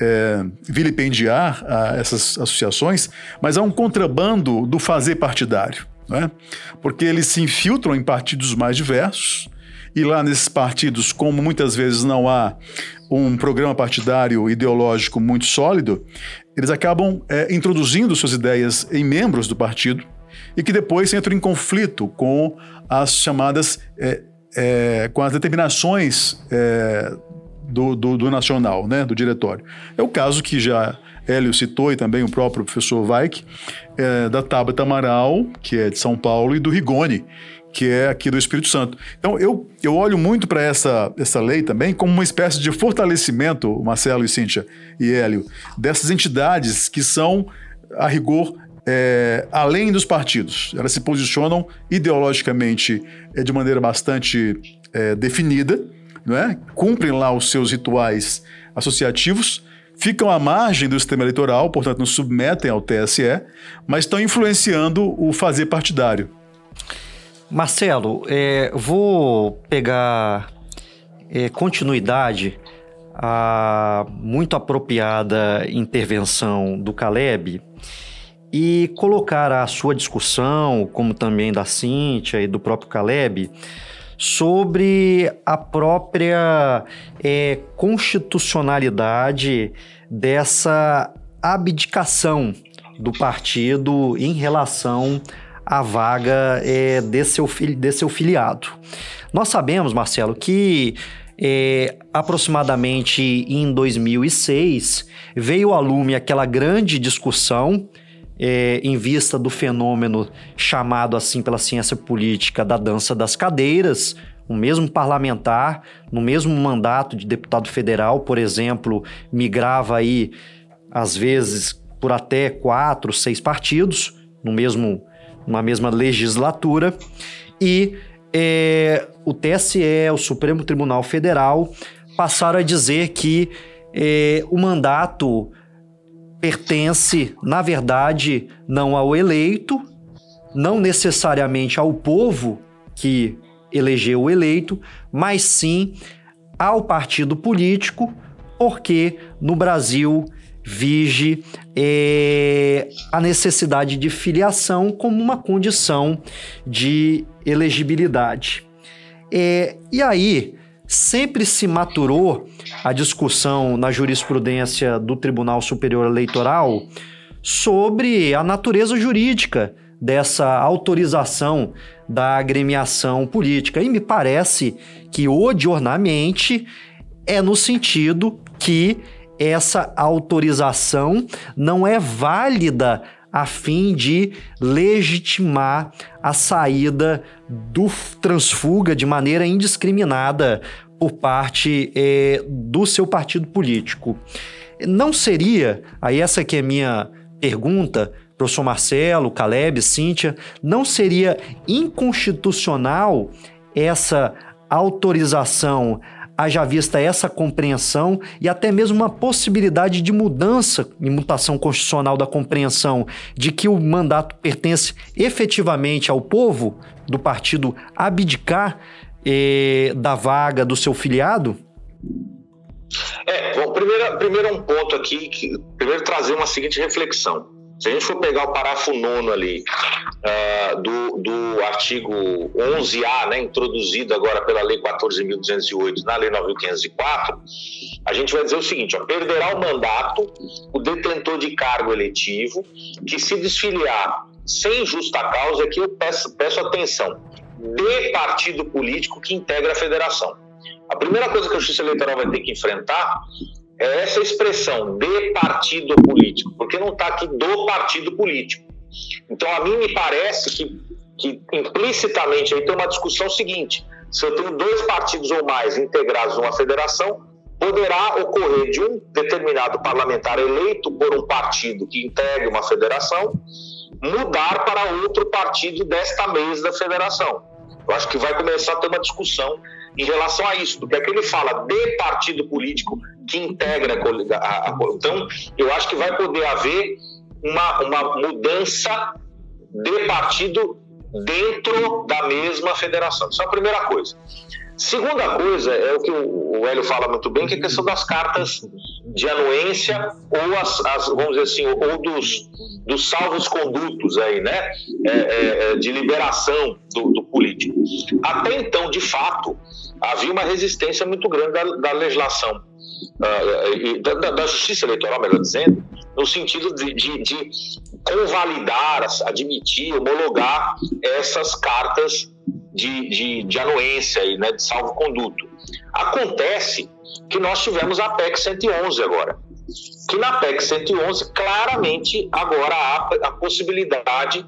é, vilipendiar a, essas associações, mas há um contrabando do fazer partidário, né? porque eles se infiltram em partidos mais diversos, e lá nesses partidos, como muitas vezes não há um programa partidário ideológico muito sólido, eles acabam é, introduzindo suas ideias em membros do partido e que depois entram em conflito com as chamadas é, é, com as determinações é, do, do, do, nacional, né, do diretório. É o caso que já Hélio citou e também o próprio professor Weik, é, da Tabata Amaral, que é de São Paulo, e do Rigoni, que é aqui do Espírito Santo. Então, eu, eu olho muito para essa, essa lei também como uma espécie de fortalecimento, Marcelo e Cíntia e Hélio, dessas entidades que são, a rigor, é, além dos partidos. Elas se posicionam ideologicamente é, de maneira bastante é, definida, não é? cumprem lá os seus rituais associativos, ficam à margem do sistema eleitoral, portanto não submetem ao TSE, mas estão influenciando o fazer partidário. Marcelo, é, vou pegar é, continuidade à muito apropriada intervenção do Caleb e colocar a sua discussão, como também da Cíntia e do próprio Caleb, sobre a própria é, constitucionalidade dessa abdicação do partido em relação a vaga é, desse, seu, desse seu filiado. Nós sabemos, Marcelo, que é, aproximadamente em 2006 veio a lume aquela grande discussão é, em vista do fenômeno chamado assim pela ciência política da dança das cadeiras, o mesmo parlamentar, no mesmo mandato de deputado federal, por exemplo, migrava aí às vezes por até quatro, seis partidos no mesmo uma mesma legislatura, e é, o TSE, o Supremo Tribunal Federal, passaram a dizer que é, o mandato pertence, na verdade, não ao eleito, não necessariamente ao povo que elegeu o eleito, mas sim ao partido político, porque no Brasil vige é, a necessidade de filiação como uma condição de elegibilidade. É, e aí, sempre se maturou a discussão na jurisprudência do Tribunal Superior Eleitoral sobre a natureza jurídica dessa autorização da agremiação política. E me parece que odiornamente é no sentido que essa autorização não é válida a fim de legitimar a saída do transfuga de maneira indiscriminada por parte é, do seu partido político. Não seria, aí essa que é minha pergunta, professor Marcelo, Caleb, Cíntia, não seria inconstitucional essa autorização haja vista essa compreensão e até mesmo uma possibilidade de mudança e mutação constitucional da compreensão de que o mandato pertence efetivamente ao povo do partido abdicar eh, da vaga do seu filiado? É, bom, primeiro, primeiro um ponto aqui, que, primeiro trazer uma seguinte reflexão. Se a gente for pegar o parágrafo nono ali uh, do, do artigo 11A, né, introduzido agora pela Lei 14.208 na Lei 9.504, a gente vai dizer o seguinte: ó, perderá o mandato o detentor de cargo eletivo que se desfiliar sem justa causa, aqui eu peço, peço atenção, de partido político que integra a federação. A primeira coisa que a Justiça Eleitoral vai ter que enfrentar é essa expressão de partido político, porque não está aqui do partido político. Então, a mim me parece que, que implicitamente aí tem uma discussão seguinte: se eu tenho dois partidos ou mais integrados numa federação, poderá ocorrer de um determinado parlamentar eleito por um partido que integre uma federação mudar para outro partido desta mesa da federação. Eu acho que vai começar a ter uma discussão em relação a isso, porque aqui ele fala de partido político que integra a, a, então eu acho que vai poder haver uma, uma mudança de partido dentro da mesma federação. Isso é a primeira coisa. Segunda coisa é o que o Hélio fala muito bem, que é a questão das cartas de anuência ou as, as vamos dizer assim, ou dos, dos salvos condutos aí, né, é, é, é, de liberação do, do, político. Até então, de fato, havia uma resistência muito grande da, da legislação, uh, da, da, justiça eleitoral, melhor dizendo, no sentido de, de, de convalidar, admitir, homologar essas cartas de, de, de anuência, e, né, de salvo-conduto. Acontece que nós tivemos a PEC 111 agora, que na PEC 111 claramente agora há a possibilidade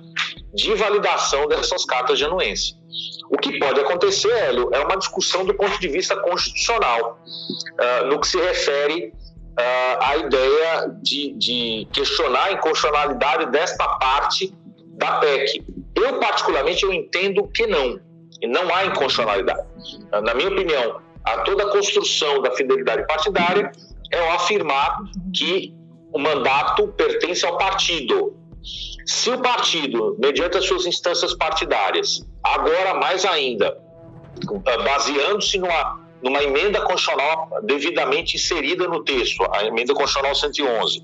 de validação dessas cartas de anuência. O que pode acontecer, Hélio, é uma discussão do ponto de vista constitucional, uh, no que se refere uh, à ideia de, de questionar a inconstitucionalidade desta parte da PEC. Eu, particularmente, eu entendo que não. Não há inconstitucionalidade. Na minha opinião, a toda a construção da fidelidade partidária é ao afirmar que o mandato pertence ao partido. Se o partido, mediante as suas instâncias partidárias, agora mais ainda, baseando-se numa, numa emenda constitucional devidamente inserida no texto, a emenda constitucional 111,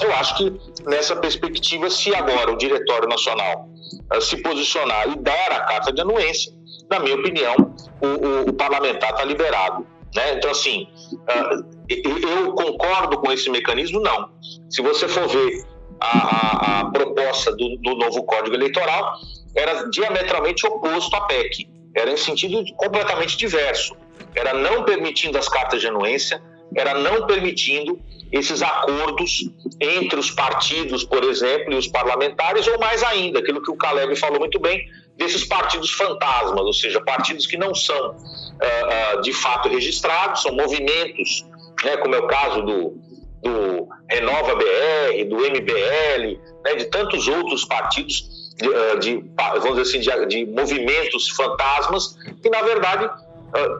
eu acho que nessa perspectiva, se agora o Diretório Nacional uh, se posicionar e dar a carta de anuência, na minha opinião, o, o, o parlamentar está liberado. Né? Então, assim, uh, eu concordo com esse mecanismo? Não. Se você for ver a, a, proposta do, do, novo Código Eleitoral, era diametralmente oposto à PEC. Era em sentido completamente diverso. Era não permitindo as cartas de anuência, era não permitindo esses acordos entre os partidos, por exemplo, e os parlamentares, ou mais ainda, aquilo que o Caleb falou muito bem, desses partidos fantasmas, ou seja, partidos que não são uh, uh, de fato registrados, são movimentos, né, como é o caso do, do Renova BR, do MBL, né, de tantos outros partidos de, uh, de vamos dizer assim, de, de, movimentos fantasmas, que na verdade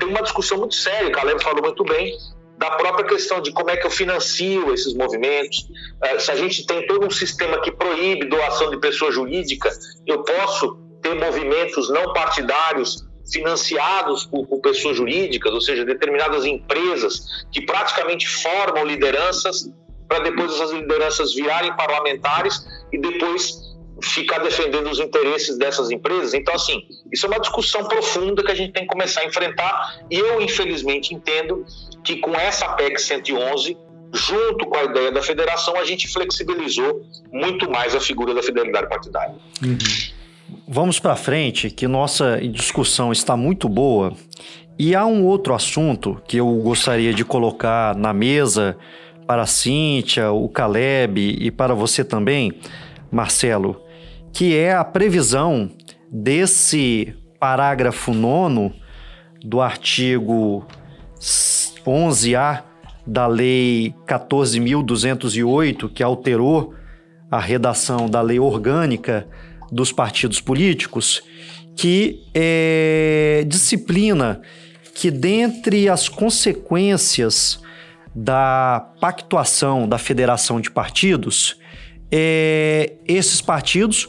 tem uma discussão muito séria, o Caleb falou muito bem, da própria questão de como é que eu financio esses movimentos. Se a gente tem todo um sistema que proíbe doação de pessoa jurídica, eu posso ter movimentos não partidários financiados por, por, pessoas jurídicas, ou seja, determinadas empresas que praticamente formam lideranças para depois essas lideranças virarem parlamentares e depois ficar defendendo os interesses dessas empresas. Então, assim, isso é uma discussão profunda que a gente tem que começar a enfrentar e eu, infelizmente, entendo que com essa PEC 111 junto com a ideia da federação, a gente flexibilizou muito mais a figura da fidelidade partidária. Uhum. Vamos para frente, que nossa discussão está muito boa. E há um outro assunto que eu gostaria de colocar na mesa para a Cíntia, o Caleb e para você também, Marcelo, que é a previsão desse parágrafo nono do artigo 11A da Lei 14.208, que alterou a redação da lei orgânica dos partidos políticos, que é, disciplina que, dentre as consequências da pactuação da federação de partidos, é, esses partidos,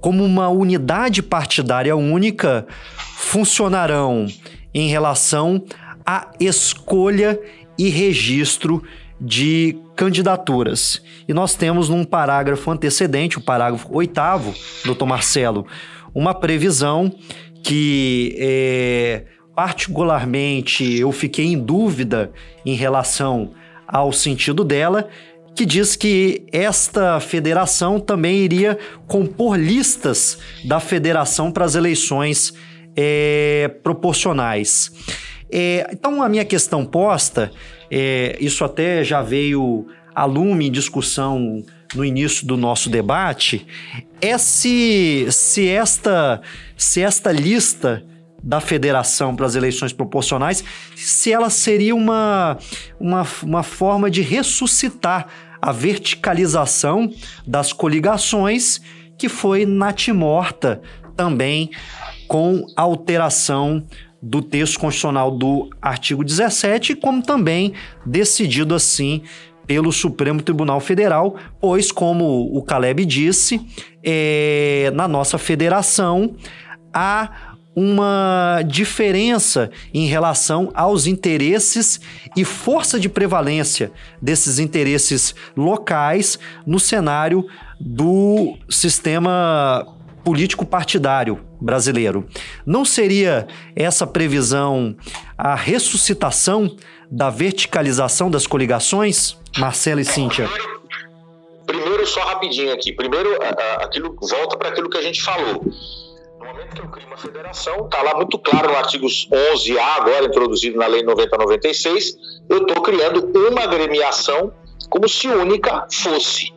como uma unidade partidária única, funcionarão em relação à escolha e registro de candidaturas. E nós temos num parágrafo antecedente, o parágrafo oitavo, doutor Marcelo, uma previsão que é, particularmente eu fiquei em dúvida em relação ao sentido dela, que diz que esta federação também iria compor listas da federação para as eleições é, proporcionais. É, então, a minha questão posta é, isso até já veio a lume em discussão no início do nosso debate é se, se, esta, se esta lista da federação para as eleições proporcionais, se ela seria uma, uma, uma forma de ressuscitar a verticalização das coligações que foi natimorta também com alteração do texto constitucional do artigo 17, como também decidido assim pelo Supremo Tribunal Federal, pois, como o Caleb disse, é, na nossa federação há uma diferença em relação aos interesses e força de prevalência desses interesses locais no cenário do sistema político partidário brasileiro. Não seria essa previsão a ressuscitação da verticalização das coligações, Marcelo e Cíntia? Primeiro, só rapidinho aqui. Primeiro, aquilo volta para aquilo que a gente falou no momento que eu crio uma federação, está lá muito claro no artigo 11A, agora introduzido na Lei 9096, eu estou criando uma agremiação como se única fosse.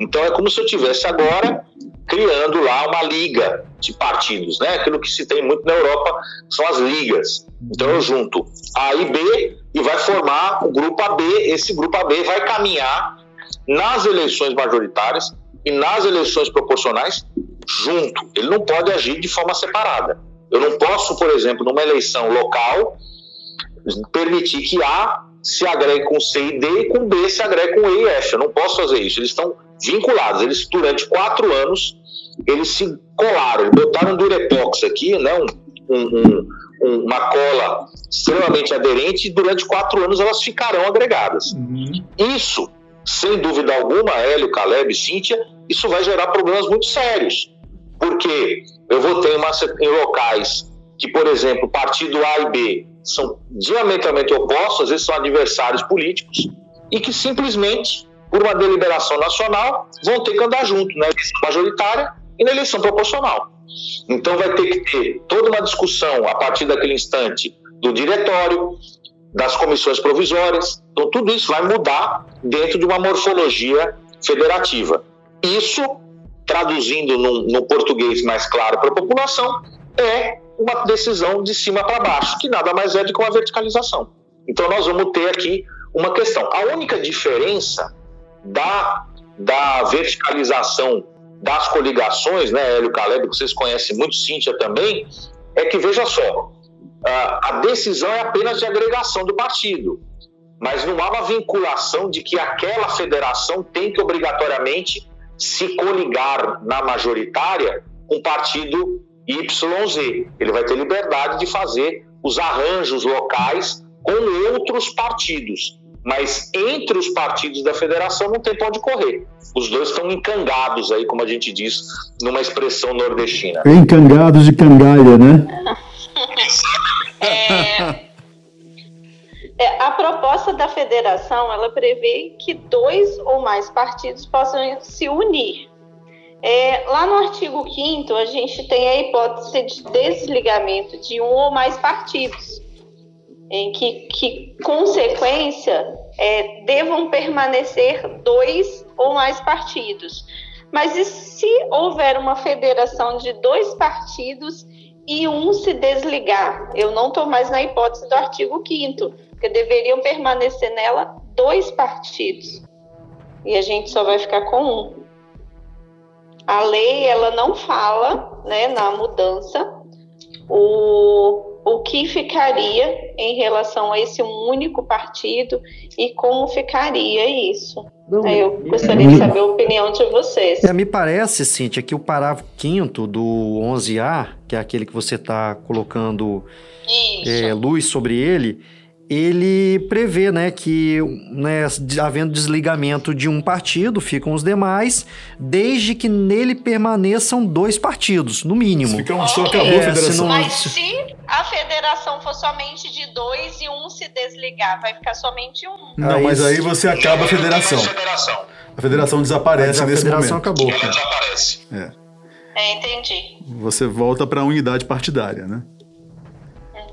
Então é como se eu tivesse agora criando lá uma liga de partidos, né? Aquilo que se tem muito na Europa são as ligas. Então eu junto A e B e vai formar o grupo AB. Esse grupo AB vai caminhar nas eleições majoritárias e nas eleições proporcionais junto. Ele não pode agir de forma separada. Eu não posso, por exemplo, numa eleição local, permitir que A se agregue com C e D e com B se agregue com E e F. Eu não posso fazer isso. Eles estão vinculados. Eles, durante quatro anos, eles se colaram. Eles botaram um durepox aqui, né? Um, um, um, uma cola extremamente aderente e durante quatro anos elas ficarão agregadas. Uhum. Isso, sem dúvida alguma, Hélio, Caleb, Cíntia, isso vai gerar problemas muito sérios. Porque eu vou ter uma, em locais que, por exemplo, partido A e B são diametralmente opostos, às vezes são adversários políticos, e que simplesmente, por uma deliberação nacional, vão ter que andar junto na eleição majoritária e na eleição proporcional. Então vai ter que ter toda uma discussão a partir daquele instante do diretório, das comissões provisórias. Então tudo isso vai mudar dentro de uma morfologia federativa. Isso traduzindo num, num português mais claro para a população, é uma decisão de cima para baixo, que nada mais é do que uma verticalização. Então nós vamos ter aqui uma questão. A única diferença da, da verticalização das coligações, né, Hélio Caleb, que vocês conhecem muito, Cíntia também, é que, veja só, a decisão é apenas de agregação do partido, mas não há uma vinculação de que aquela federação tem que obrigatoriamente se coligar na majoritária com o partido YZ. Ele vai ter liberdade de fazer os arranjos locais com outros partidos. Mas entre os partidos da federação não tem para onde correr. Os dois estão encangados aí, como a gente diz, numa expressão nordestina. Encangados de cangalha, né? é, é, a proposta da federação ela prevê que dois ou mais partidos possam se unir. É, lá no artigo 5 a gente tem a hipótese de desligamento de um ou mais partidos, em que, que consequência, é, devam permanecer dois ou mais partidos. Mas e se houver uma federação de dois partidos e um se desligar? Eu não estou mais na hipótese do artigo 5 porque deveriam permanecer nela dois partidos. E a gente só vai ficar com um. A lei, ela não fala, né, na mudança, o, o que ficaria em relação a esse único partido e como ficaria isso. Não, eu gostaria de saber a opinião de vocês. É, me parece, Cintia, que o parágrafo 5 do 11A, que é aquele que você está colocando é, luz sobre ele, ele prevê né, que, né, havendo desligamento de um partido, ficam os demais, desde que nele permaneçam dois partidos, no mínimo. Fica um, só acabou é, a federação. Mas se a federação for somente de dois e um se desligar, vai ficar somente um. Não, mas aí você acaba a federação. A federação desaparece a nesse federação momento. acabou. Ela desaparece. É. É, entendi. Você volta para a unidade partidária, né?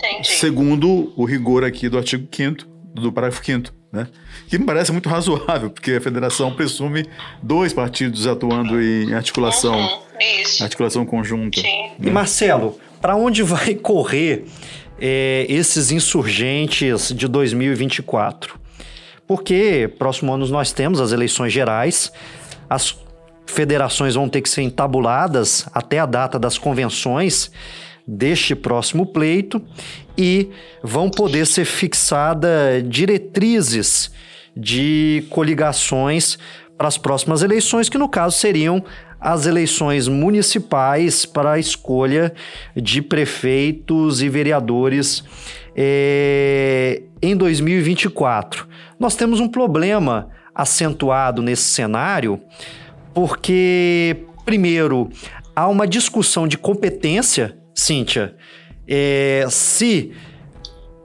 Entendi. Segundo o rigor aqui do artigo 5 do parágrafo 5 né? Que me parece muito razoável, porque a federação presume dois partidos atuando em articulação, Uhum, isso. articulação conjunta. Sim. E Marcelo, para onde vai correr é, esses insurgentes de 2024? Porque próximo ano nós temos as eleições gerais, as federações vão ter que ser entabuladas até a data das convenções deste próximo pleito e vão poder ser fixadas diretrizes de coligações para as próximas eleições, que no caso seriam as eleições municipais para a escolha de prefeitos e vereadores eh, em 2024. Nós temos um problema acentuado nesse cenário, porque, primeiro, há uma discussão de competência, Cíntia, eh, se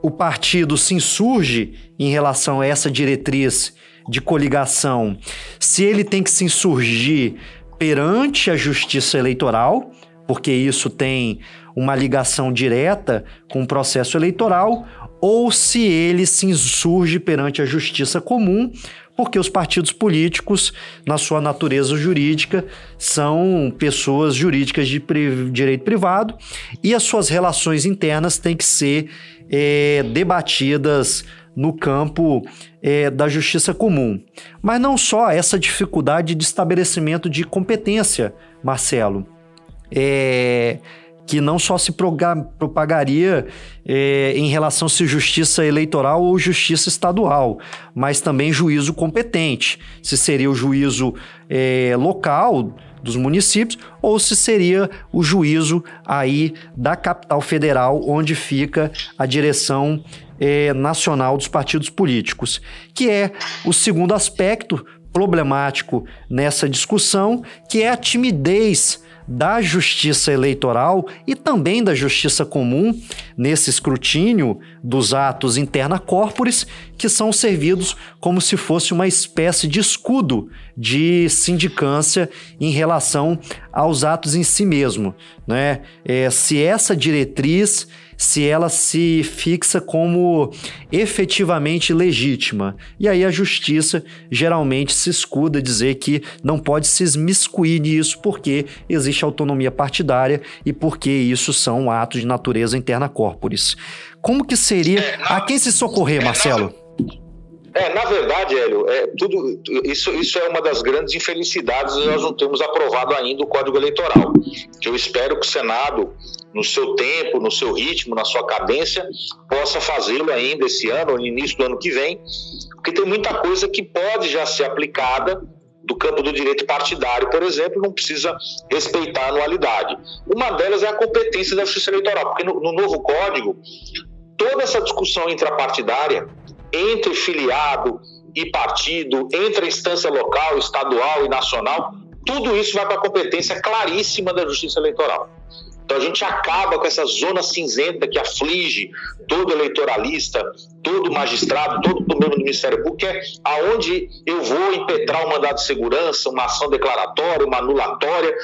o partido se insurge em relação a essa diretriz de coligação, se ele tem que se insurgir perante a justiça eleitoral, porque isso tem uma ligação direta com o processo eleitoral, ou se ele se insurge perante a justiça comum, porque os partidos políticos, na sua natureza jurídica, são pessoas jurídicas de pri- direito privado e as suas relações internas têm que ser eh, debatidas no campo eh, da justiça comum. Mas não só essa dificuldade de estabelecimento de competência, Marcelo, é, que não só se propagaria é, em relação se justiça eleitoral ou justiça estadual, mas também juízo competente, se seria o juízo é, local dos municípios ou se seria o juízo aí da capital federal, onde fica a direção é, nacional dos partidos políticos, que é o segundo aspecto problemático nessa discussão, que é a timidez da justiça eleitoral e também da justiça comum nesse escrutínio dos atos interna corporis, que são servidos como se fosse uma espécie de escudo de sindicância em relação aos atos em si mesmo. Né? É, se essa diretriz se ela se fixa como efetivamente legítima. E aí a justiça geralmente se escuda dizer que não pode se esmiscuir nisso porque existe autonomia partidária e porque isso são atos de natureza interna corporis. Como que seria É, na- a quem se socorrer, é, Marcelo? É, na verdade, Hélio, é, tudo, isso, isso é uma das grandes infelicidades e nós não temos aprovado ainda o Código Eleitoral. Que eu espero que o Senado, no seu tempo, no seu ritmo, na sua cadência, possa fazê-lo ainda esse ano, no início do ano que vem, porque tem muita coisa que pode já ser aplicada do campo do direito partidário, por exemplo, não precisa respeitar a anualidade. Uma delas é a competência da Justiça Eleitoral, porque no, no novo Código, toda essa discussão intrapartidária entre filiado e partido, entre a instância local, estadual e nacional, tudo isso vai para a competência claríssima da Justiça Eleitoral. Então a gente acaba com essa zona cinzenta que aflige todo eleitoralista, todo magistrado, todo membro do Ministério Público, é aonde eu vou impetrar um mandado de segurança, uma ação declaratória, uma anulatória.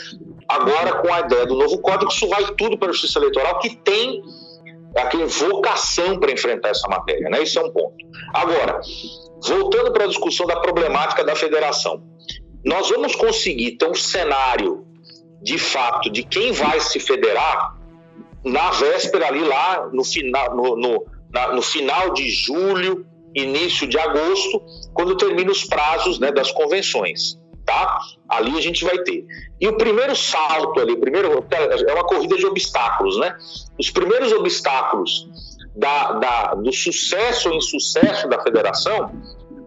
Agora, com a ideia do novo código, isso vai tudo para a Justiça Eleitoral, que tem aquela vocação para enfrentar essa matéria, né? Isso é um ponto. Agora, voltando para a discussão da problemática da federação, nós vamos conseguir ter um cenário de fato de quem vai se federar na véspera ali lá no final, no, no, na, no final de julho, início de agosto, quando termina os prazos né, das convenções. Tá? Ali a gente vai ter. E o primeiro salto ali, o primeiro, é uma corrida de obstáculos, né? Os primeiros obstáculos da, da, do sucesso ou insucesso da federação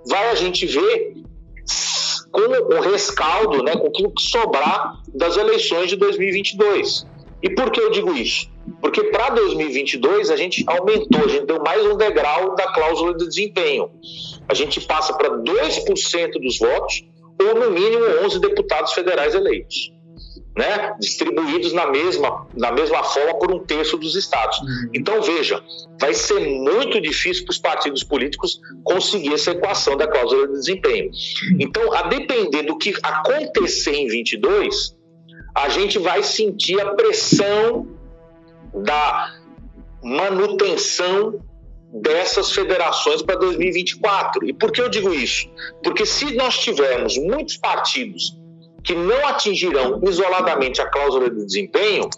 vai a gente ver com o rescaldo, né, com aquilo que sobrar das eleições de 2022. E por que eu digo isso? Porque para 2022 a gente aumentou, a gente deu mais um degrau da cláusula de desempenho. A gente passa para 2% dos votos, ou no mínimo 11 deputados federais eleitos. Né, distribuídos na mesma, na mesma forma por um terço dos estados. Então, veja, vai ser muito difícil para os partidos políticos conseguir essa equação da cláusula de desempenho. Então, a depender do que acontecer em 22, a gente vai sentir a pressão da manutenção dessas federações para 2024. E por que eu digo isso? Porque se nós tivermos muitos partidos que não atingirão isoladamente a cláusula de desempenho,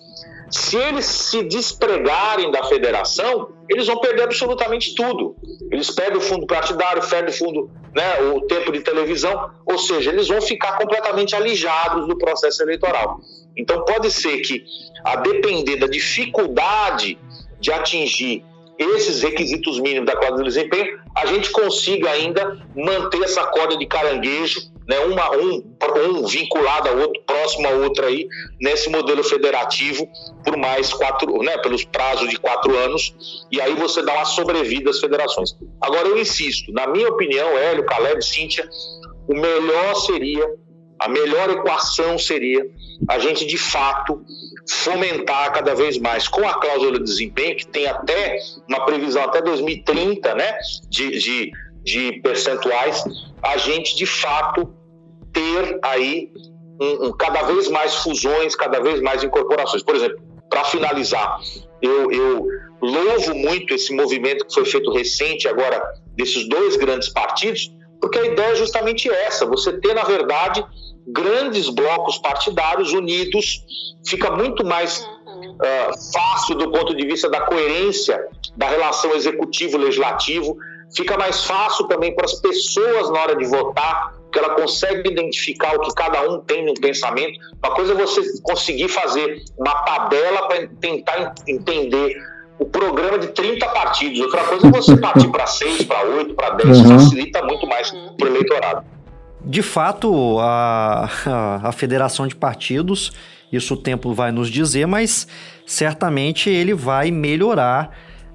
se eles se despregarem da federação, eles vão perder absolutamente tudo. Eles perdem o fundo partidário, perdem o fundo, né, o tempo de televisão, ou seja, eles vão ficar completamente alijados do processo eleitoral. Então pode ser que, a depender da dificuldade de atingir esses requisitos mínimos da cláusula de desempenho, a gente consiga ainda manter essa corda de caranguejo né, uma, um, um vinculado ao outro, próximo a outro aí, nesse modelo federativo, por mais quatro, né, pelos prazos de quatro anos, e aí você dá uma sobrevida às federações. Agora, eu insisto, na minha opinião, Hélio, Caleb, Cíntia, o melhor seria, a melhor equação seria a gente, de fato, fomentar cada vez mais com a cláusula de desempenho, que tem até uma previsão até 2030, né, de, de, de percentuais, a gente, de fato, ter aí um, um, cada vez mais fusões, cada vez mais incorporações. Por exemplo, para finalizar, eu, eu louvo muito esse movimento que foi feito recente agora desses dois grandes partidos, porque a ideia é justamente essa: você ter, na verdade, grandes blocos partidários unidos, fica muito mais uh, fácil do ponto de vista da coerência da relação executivo-legislativo, fica mais fácil também para as pessoas na hora de votar que ela consegue identificar o que cada um tem no pensamento. Uma coisa é você conseguir fazer uma tabela para tentar entender o programa de 30 partidos. Outra coisa é você partir para 6, para 8, para 10. Uhum. Facilita muito mais para o eleitorado. De fato, a, a, a federação de partidos, isso o tempo vai nos dizer, mas certamente ele vai melhorar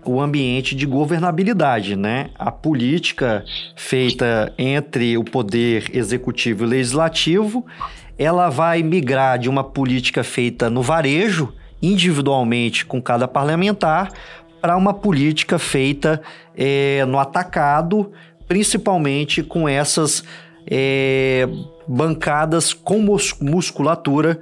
o ambiente de governabilidade, né? A política feita entre o poder executivo e legislativo, ela vai migrar de uma política feita no varejo, individualmente com cada parlamentar, para uma política feita é, no atacado, principalmente com essas é, bancadas com musculatura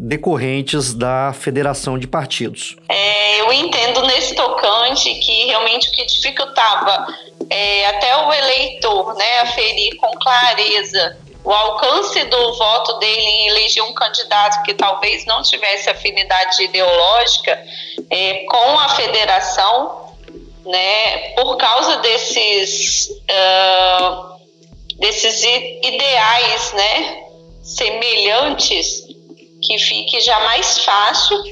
decorrentes da federação de partidos. É, eu entendo nesse tocante que realmente o que dificultava é, até o eleitor né, aferir com clareza o alcance do voto dele em eleger um candidato que talvez não tivesse afinidade ideológica é, com a federação, né, por causa desses, uh, desses ideais né, semelhantes que fique já mais fácil,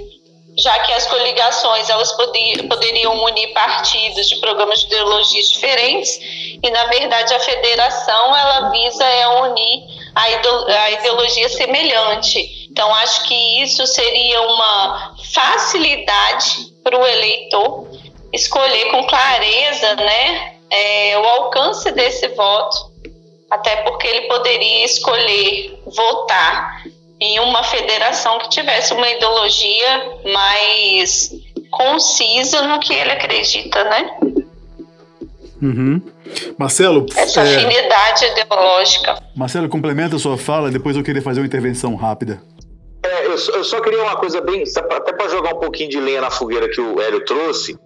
já que as coligações elas poderiam unir partidos de programas de ideologias diferentes e na verdade a federação ela visa é unir a ideologia semelhante. Então acho que isso seria uma facilidade para o eleitor escolher com clareza, né, é, o alcance desse voto, até porque ele poderia escolher votar em uma federação que tivesse uma ideologia mais concisa no que ele acredita, né? Uhum. Marcelo. Essa é... afinidade ideológica. Marcelo, complementa a sua fala, depois eu queria fazer uma intervenção rápida. É, eu, só, eu, só, queria uma coisa bem, até para jogar um pouquinho de lenha na fogueira que o Hélio trouxe.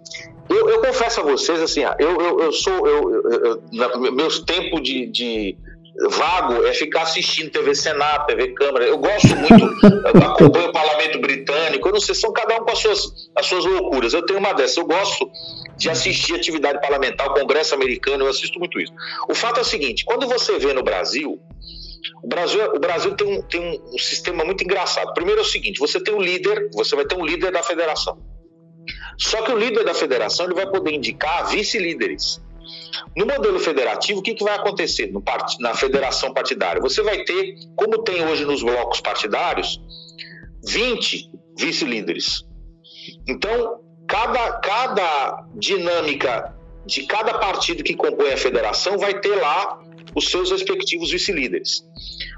Eu, eu confesso a vocês, assim, eu, eu, eu sou, eu, meus tempos de, de vago é ficar assistindo TV Senado, TV Câmara. Eu gosto muito, [LAUGHS] acompanho o parlamento britânico, eu não sei, são cada um com as suas, as suas loucuras. Eu tenho uma dessas, eu gosto de assistir atividade parlamentar, o Congresso americano, eu assisto muito isso. O fato é o seguinte: quando você vê no Brasil, o Brasil, o Brasil tem, um, tem um sistema muito engraçado. Primeiro é o seguinte: você tem um líder, você vai ter um líder da federação. Só que o líder da federação ele vai poder indicar vice-líderes. No modelo federativo, o que, que vai acontecer part... na federação partidária? Você vai ter, como tem hoje nos blocos partidários, 20 vice-líderes. Então, cada, cada dinâmica de cada partido que compõe a federação vai ter lá os seus respectivos vice-líderes.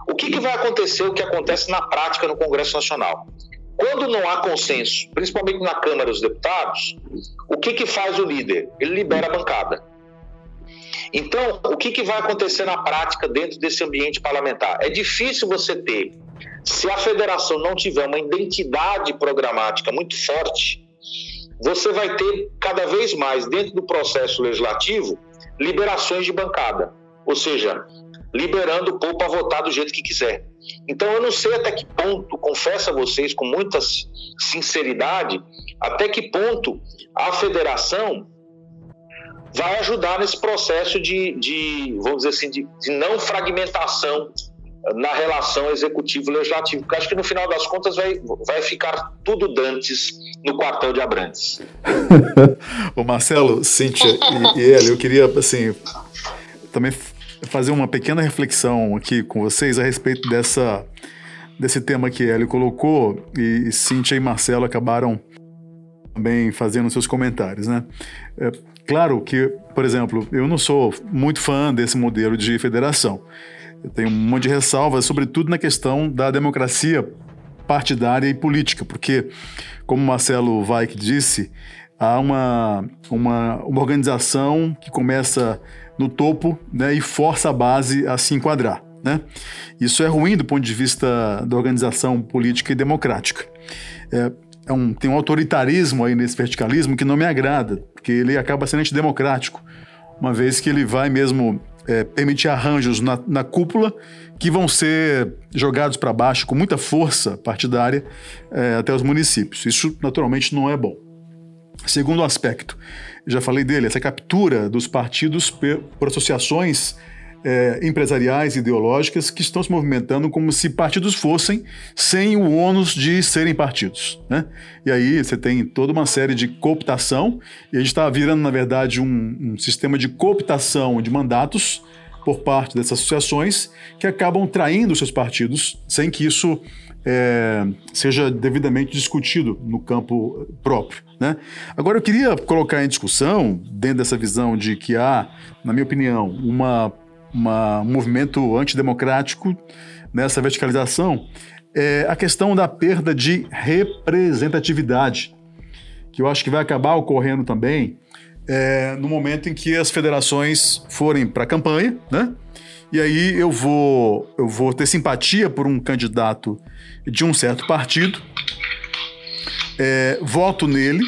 O que, que vai acontecer, o que acontece na prática no Congresso Nacional? Quando não há consenso, principalmente na Câmara dos Deputados, o que, que faz o líder? Ele libera a bancada. Então, o que, que vai acontecer na prática dentro desse ambiente parlamentar? É difícil você ter, se a federação não tiver uma identidade programática muito forte, você vai ter cada vez mais, dentro do processo legislativo, liberações de bancada. Ou seja, liberando o povo para votar do jeito que quiser. Então, eu não sei até que ponto, confesso a vocês com muita sinceridade, até que ponto a federação vai ajudar nesse processo de, de vamos dizer assim, de, de não fragmentação na relação executivo-legislativo, porque acho que no final das contas vai, vai ficar tudo dantes no quartel de Abrantes. [LAUGHS] o Marcelo, Cíntia e, e ele, eu queria assim também fazer uma pequena reflexão aqui com vocês a respeito dessa desse tema que ele colocou e Cíntia e Marcelo acabaram também fazendo seus comentários, né? É, claro que, por exemplo, eu não sou muito fã desse modelo de federação. Eu tenho um monte de ressalvas, sobretudo na questão da democracia partidária e política, porque, como Marcelo Weik disse, há uma, uma, uma organização que começa no topo né, e força a base a se enquadrar. Né? Isso é ruim do ponto de vista da organização política e democrática. É, é um, tem um autoritarismo aí nesse verticalismo que não me agrada, porque ele acaba sendo antidemocrático, uma vez que ele vai mesmo é, permitir arranjos na, na, cúpula que vão ser jogados para baixo com muita força partidária é, até os municípios. Isso, naturalmente, não é bom. Segundo aspecto, já falei dele, essa captura dos partidos por associações é, empresariais ideológicas que estão se movimentando como se partidos fossem sem o ônus de serem partidos. Né? E aí você tem toda uma série de cooptação, e a gente está virando, na verdade, um, um sistema de cooptação de mandatos por parte dessas associações que acabam traindo seus partidos sem que isso é, seja devidamente discutido no campo próprio. Né? Agora, eu queria colocar em discussão, dentro dessa visão de que há, na minha opinião, uma uma, um movimento antidemocrático nessa verticalização é a questão da perda de representatividade, que eu acho que vai acabar ocorrendo também é, no momento em que as federações forem para a campanha, né? E aí eu vou, eu vou ter simpatia por um candidato de um certo partido, é, voto nele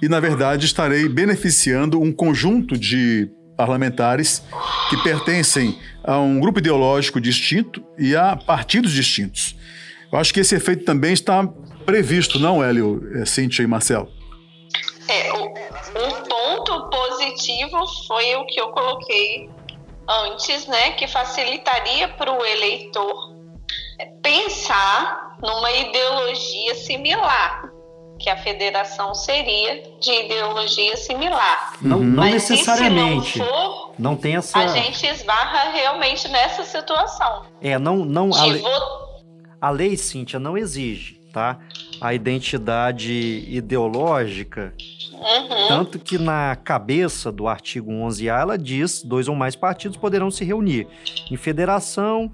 e, na verdade, estarei beneficiando um conjunto de parlamentares que pertencem a um grupo ideológico distinto e a partidos distintos. Eu acho que esse efeito também está previsto, não, Hélio, é, Cíntia e Marcelo? É, um ponto positivo foi o que eu coloquei antes, né, que facilitaria para o eleitor pensar numa ideologia similar que a federação seria de ideologia similar. Não, não Mas necessariamente. Se não for, não tem essa. A gente esbarra realmente nessa situação. É, não, não. A lei, a lei, Cíntia, não exige, tá? A identidade ideológica. Uhum. Tanto que na cabeça do artigo 11A ela diz: dois ou mais partidos poderão se reunir em federação,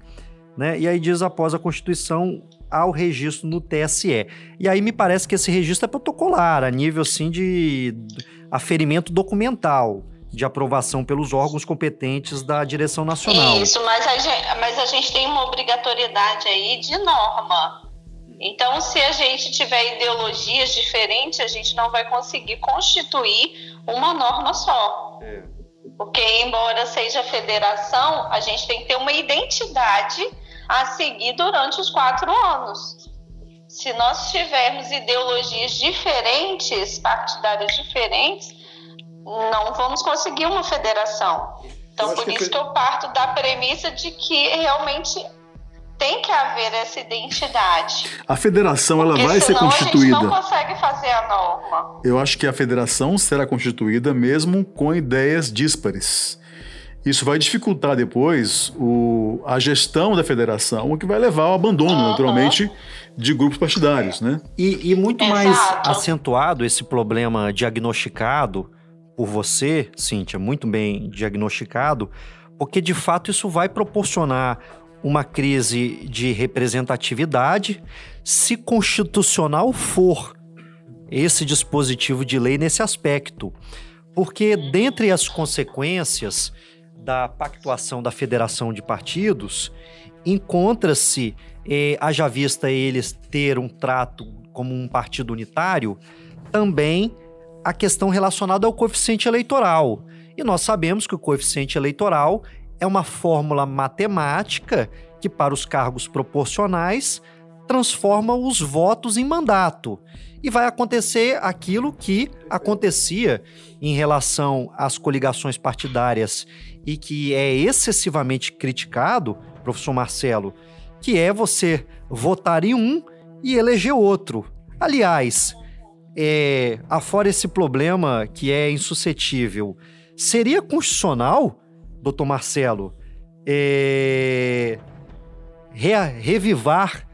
né? E aí diz após a Constituição ao registro no TSE. E aí me parece que esse registro é protocolar, a nível assim de aferimento documental de aprovação pelos órgãos competentes da direção nacional. Isso, mas a gente, mas a gente tem uma obrigatoriedade aí de norma. Então, se a gente tiver ideologias diferentes, a gente não vai conseguir constituir uma norma só. É. Porque, embora seja federação, a gente tem que ter uma identidade a seguir durante os quatro anos. Se nós tivermos ideologias diferentes, partidárias diferentes, não vamos conseguir uma federação. Então, por isso que eu parto da premissa de que realmente tem que haver essa identidade. A federação ela vai ser constituída. A gente não consegue fazer a norma. Eu acho que a federação será constituída mesmo com ideias díspares. Isso vai dificultar depois o, a gestão da federação, o que vai levar ao abandono, uhum. naturalmente, de grupos partidários. Né? E, e muito Exato. mais acentuado esse problema diagnosticado por você, Cíntia, muito bem diagnosticado, porque de fato isso vai proporcionar uma crise de representatividade, se constitucional for esse dispositivo de lei nesse aspecto. Porque, dentre as consequências da pactuação da federação de partidos, encontra-se, eh, haja vista eles ter um trato como um partido unitário, também a questão relacionada ao coeficiente eleitoral. E nós sabemos que o coeficiente eleitoral é uma fórmula matemática que, para os cargos proporcionais, transforma os votos em mandato. E vai acontecer aquilo que acontecia em relação às coligações partidárias e que é excessivamente criticado, professor Marcelo, que é você votar em um e eleger outro. Aliás, é, afora esse problema que é insuscetível, seria constitucional, doutor Marcelo, é, re, revivar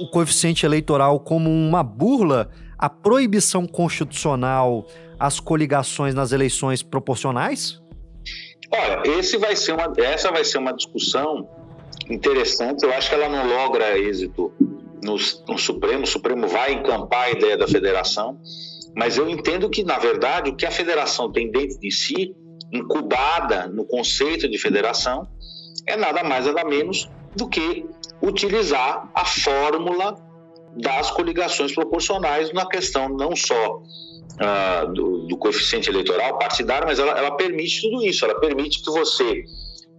o coeficiente eleitoral como uma burla à proibição constitucional às coligações nas eleições proporcionais? Olha, esse vai ser uma, essa vai ser uma discussão interessante. Eu acho que ela não logra êxito no, no Supremo. O Supremo vai encampar a ideia da federação, mas eu entendo que, na verdade, o que a federação tem dentro de si, incubada no conceito de federação, é nada mais nada menos do que utilizar a fórmula das coligações proporcionais na questão não só uh, do, do, coeficiente eleitoral partidário, mas ela, ela permite tudo isso. Ela permite que você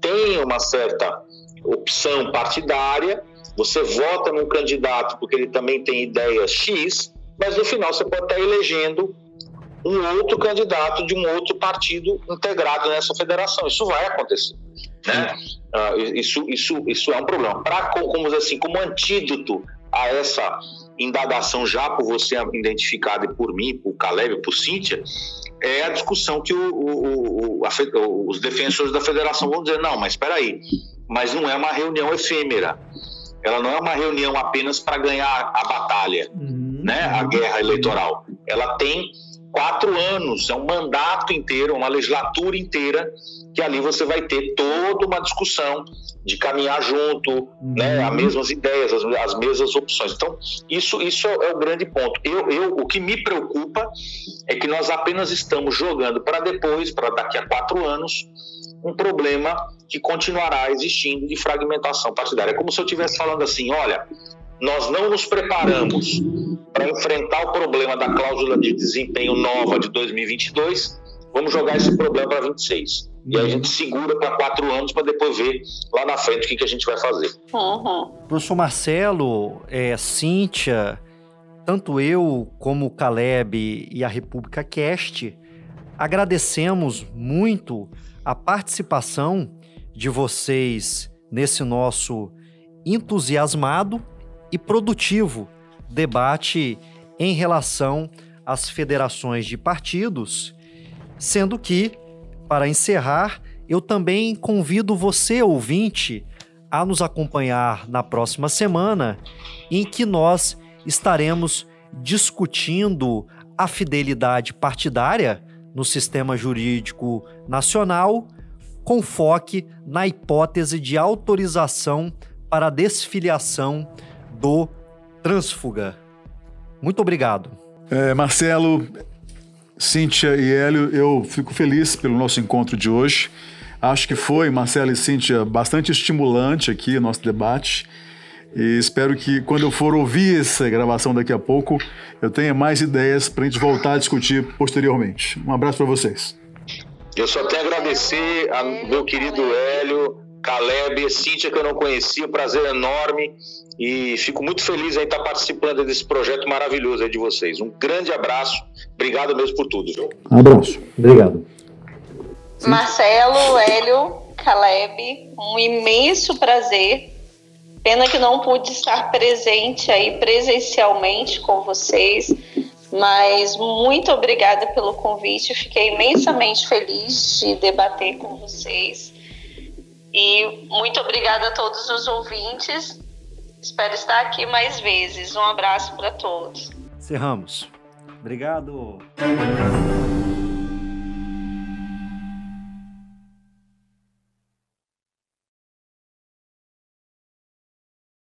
tenha uma certa opção partidária, você vota num candidato porque ele também tem ideias X, mas no final você pode estar elegendo um outro candidato de um outro partido integrado nessa federação. Isso vai acontecer. Né? Uh, isso, isso, isso é um problema. Pra, como, assim, como antídoto a essa indagação já por você identificada e por mim, por Caleb, por Cíntia, é a discussão que o, o, o, a, os defensores da federação vão dizer, não, mas espera aí, mas não é uma reunião efêmera. Ela não é uma reunião apenas para ganhar a batalha, uhum. né, a guerra eleitoral. Ela tem quatro anos, é um mandato inteiro, uma legislatura inteira que ali você vai ter toda uma discussão de caminhar junto, uhum. né, as mesmas ideias, as, as, mesmas opções. Então, isso, isso é o grande ponto. Eu, eu, o que me preocupa é que nós apenas estamos jogando para depois, para daqui a quatro anos, um problema que continuará existindo de fragmentação partidária. É como se eu estivesse falando assim, olha, nós não nos preparamos para enfrentar o problema da cláusula de desempenho nova de 2022, vamos jogar esse problema para 26. E aí a gente segura para quatro anos para depois ver lá na frente o que, que a gente vai fazer. Uhum. Professor Marcelo, é, Cíntia, tanto eu como o Caleb e a República Cast agradecemos muito a participação de vocês nesse nosso entusiasmado e produtivo debate em relação às federações de partidos, sendo que para encerrar, eu também convido você, ouvinte, a nos acompanhar na próxima semana, em que nós estaremos discutindo a fidelidade partidária no sistema jurídico nacional, com foco na hipótese de autorização para desfiliação do trânsfuga. Muito obrigado. É, Marcelo, Cíntia e Hélio, eu fico feliz pelo nosso encontro de hoje. Acho que foi, Marcelo e Cíntia, bastante estimulante aqui o nosso debate. E espero que quando eu for ouvir essa gravação daqui a pouco, eu tenha mais ideias para a gente voltar a discutir posteriormente. Um abraço para vocês. Eu só tenho a agradecer ao meu querido Hélio, Caleb, Cíntia, que eu não conhecia, prazer enorme e fico muito feliz em estar participando desse projeto maravilhoso aí de vocês. Um grande abraço, obrigado mesmo por tudo. Viu? Um abraço, obrigado. Marcelo, Hélio, Caleb, um imenso prazer. Pena que não pude estar presente aí presencialmente com vocês, mas muito obrigada pelo convite. Fiquei imensamente feliz de debater com vocês. E muito obrigada a todos os ouvintes. Espero estar aqui mais vezes. Um abraço para todos. Cerramos. Obrigado.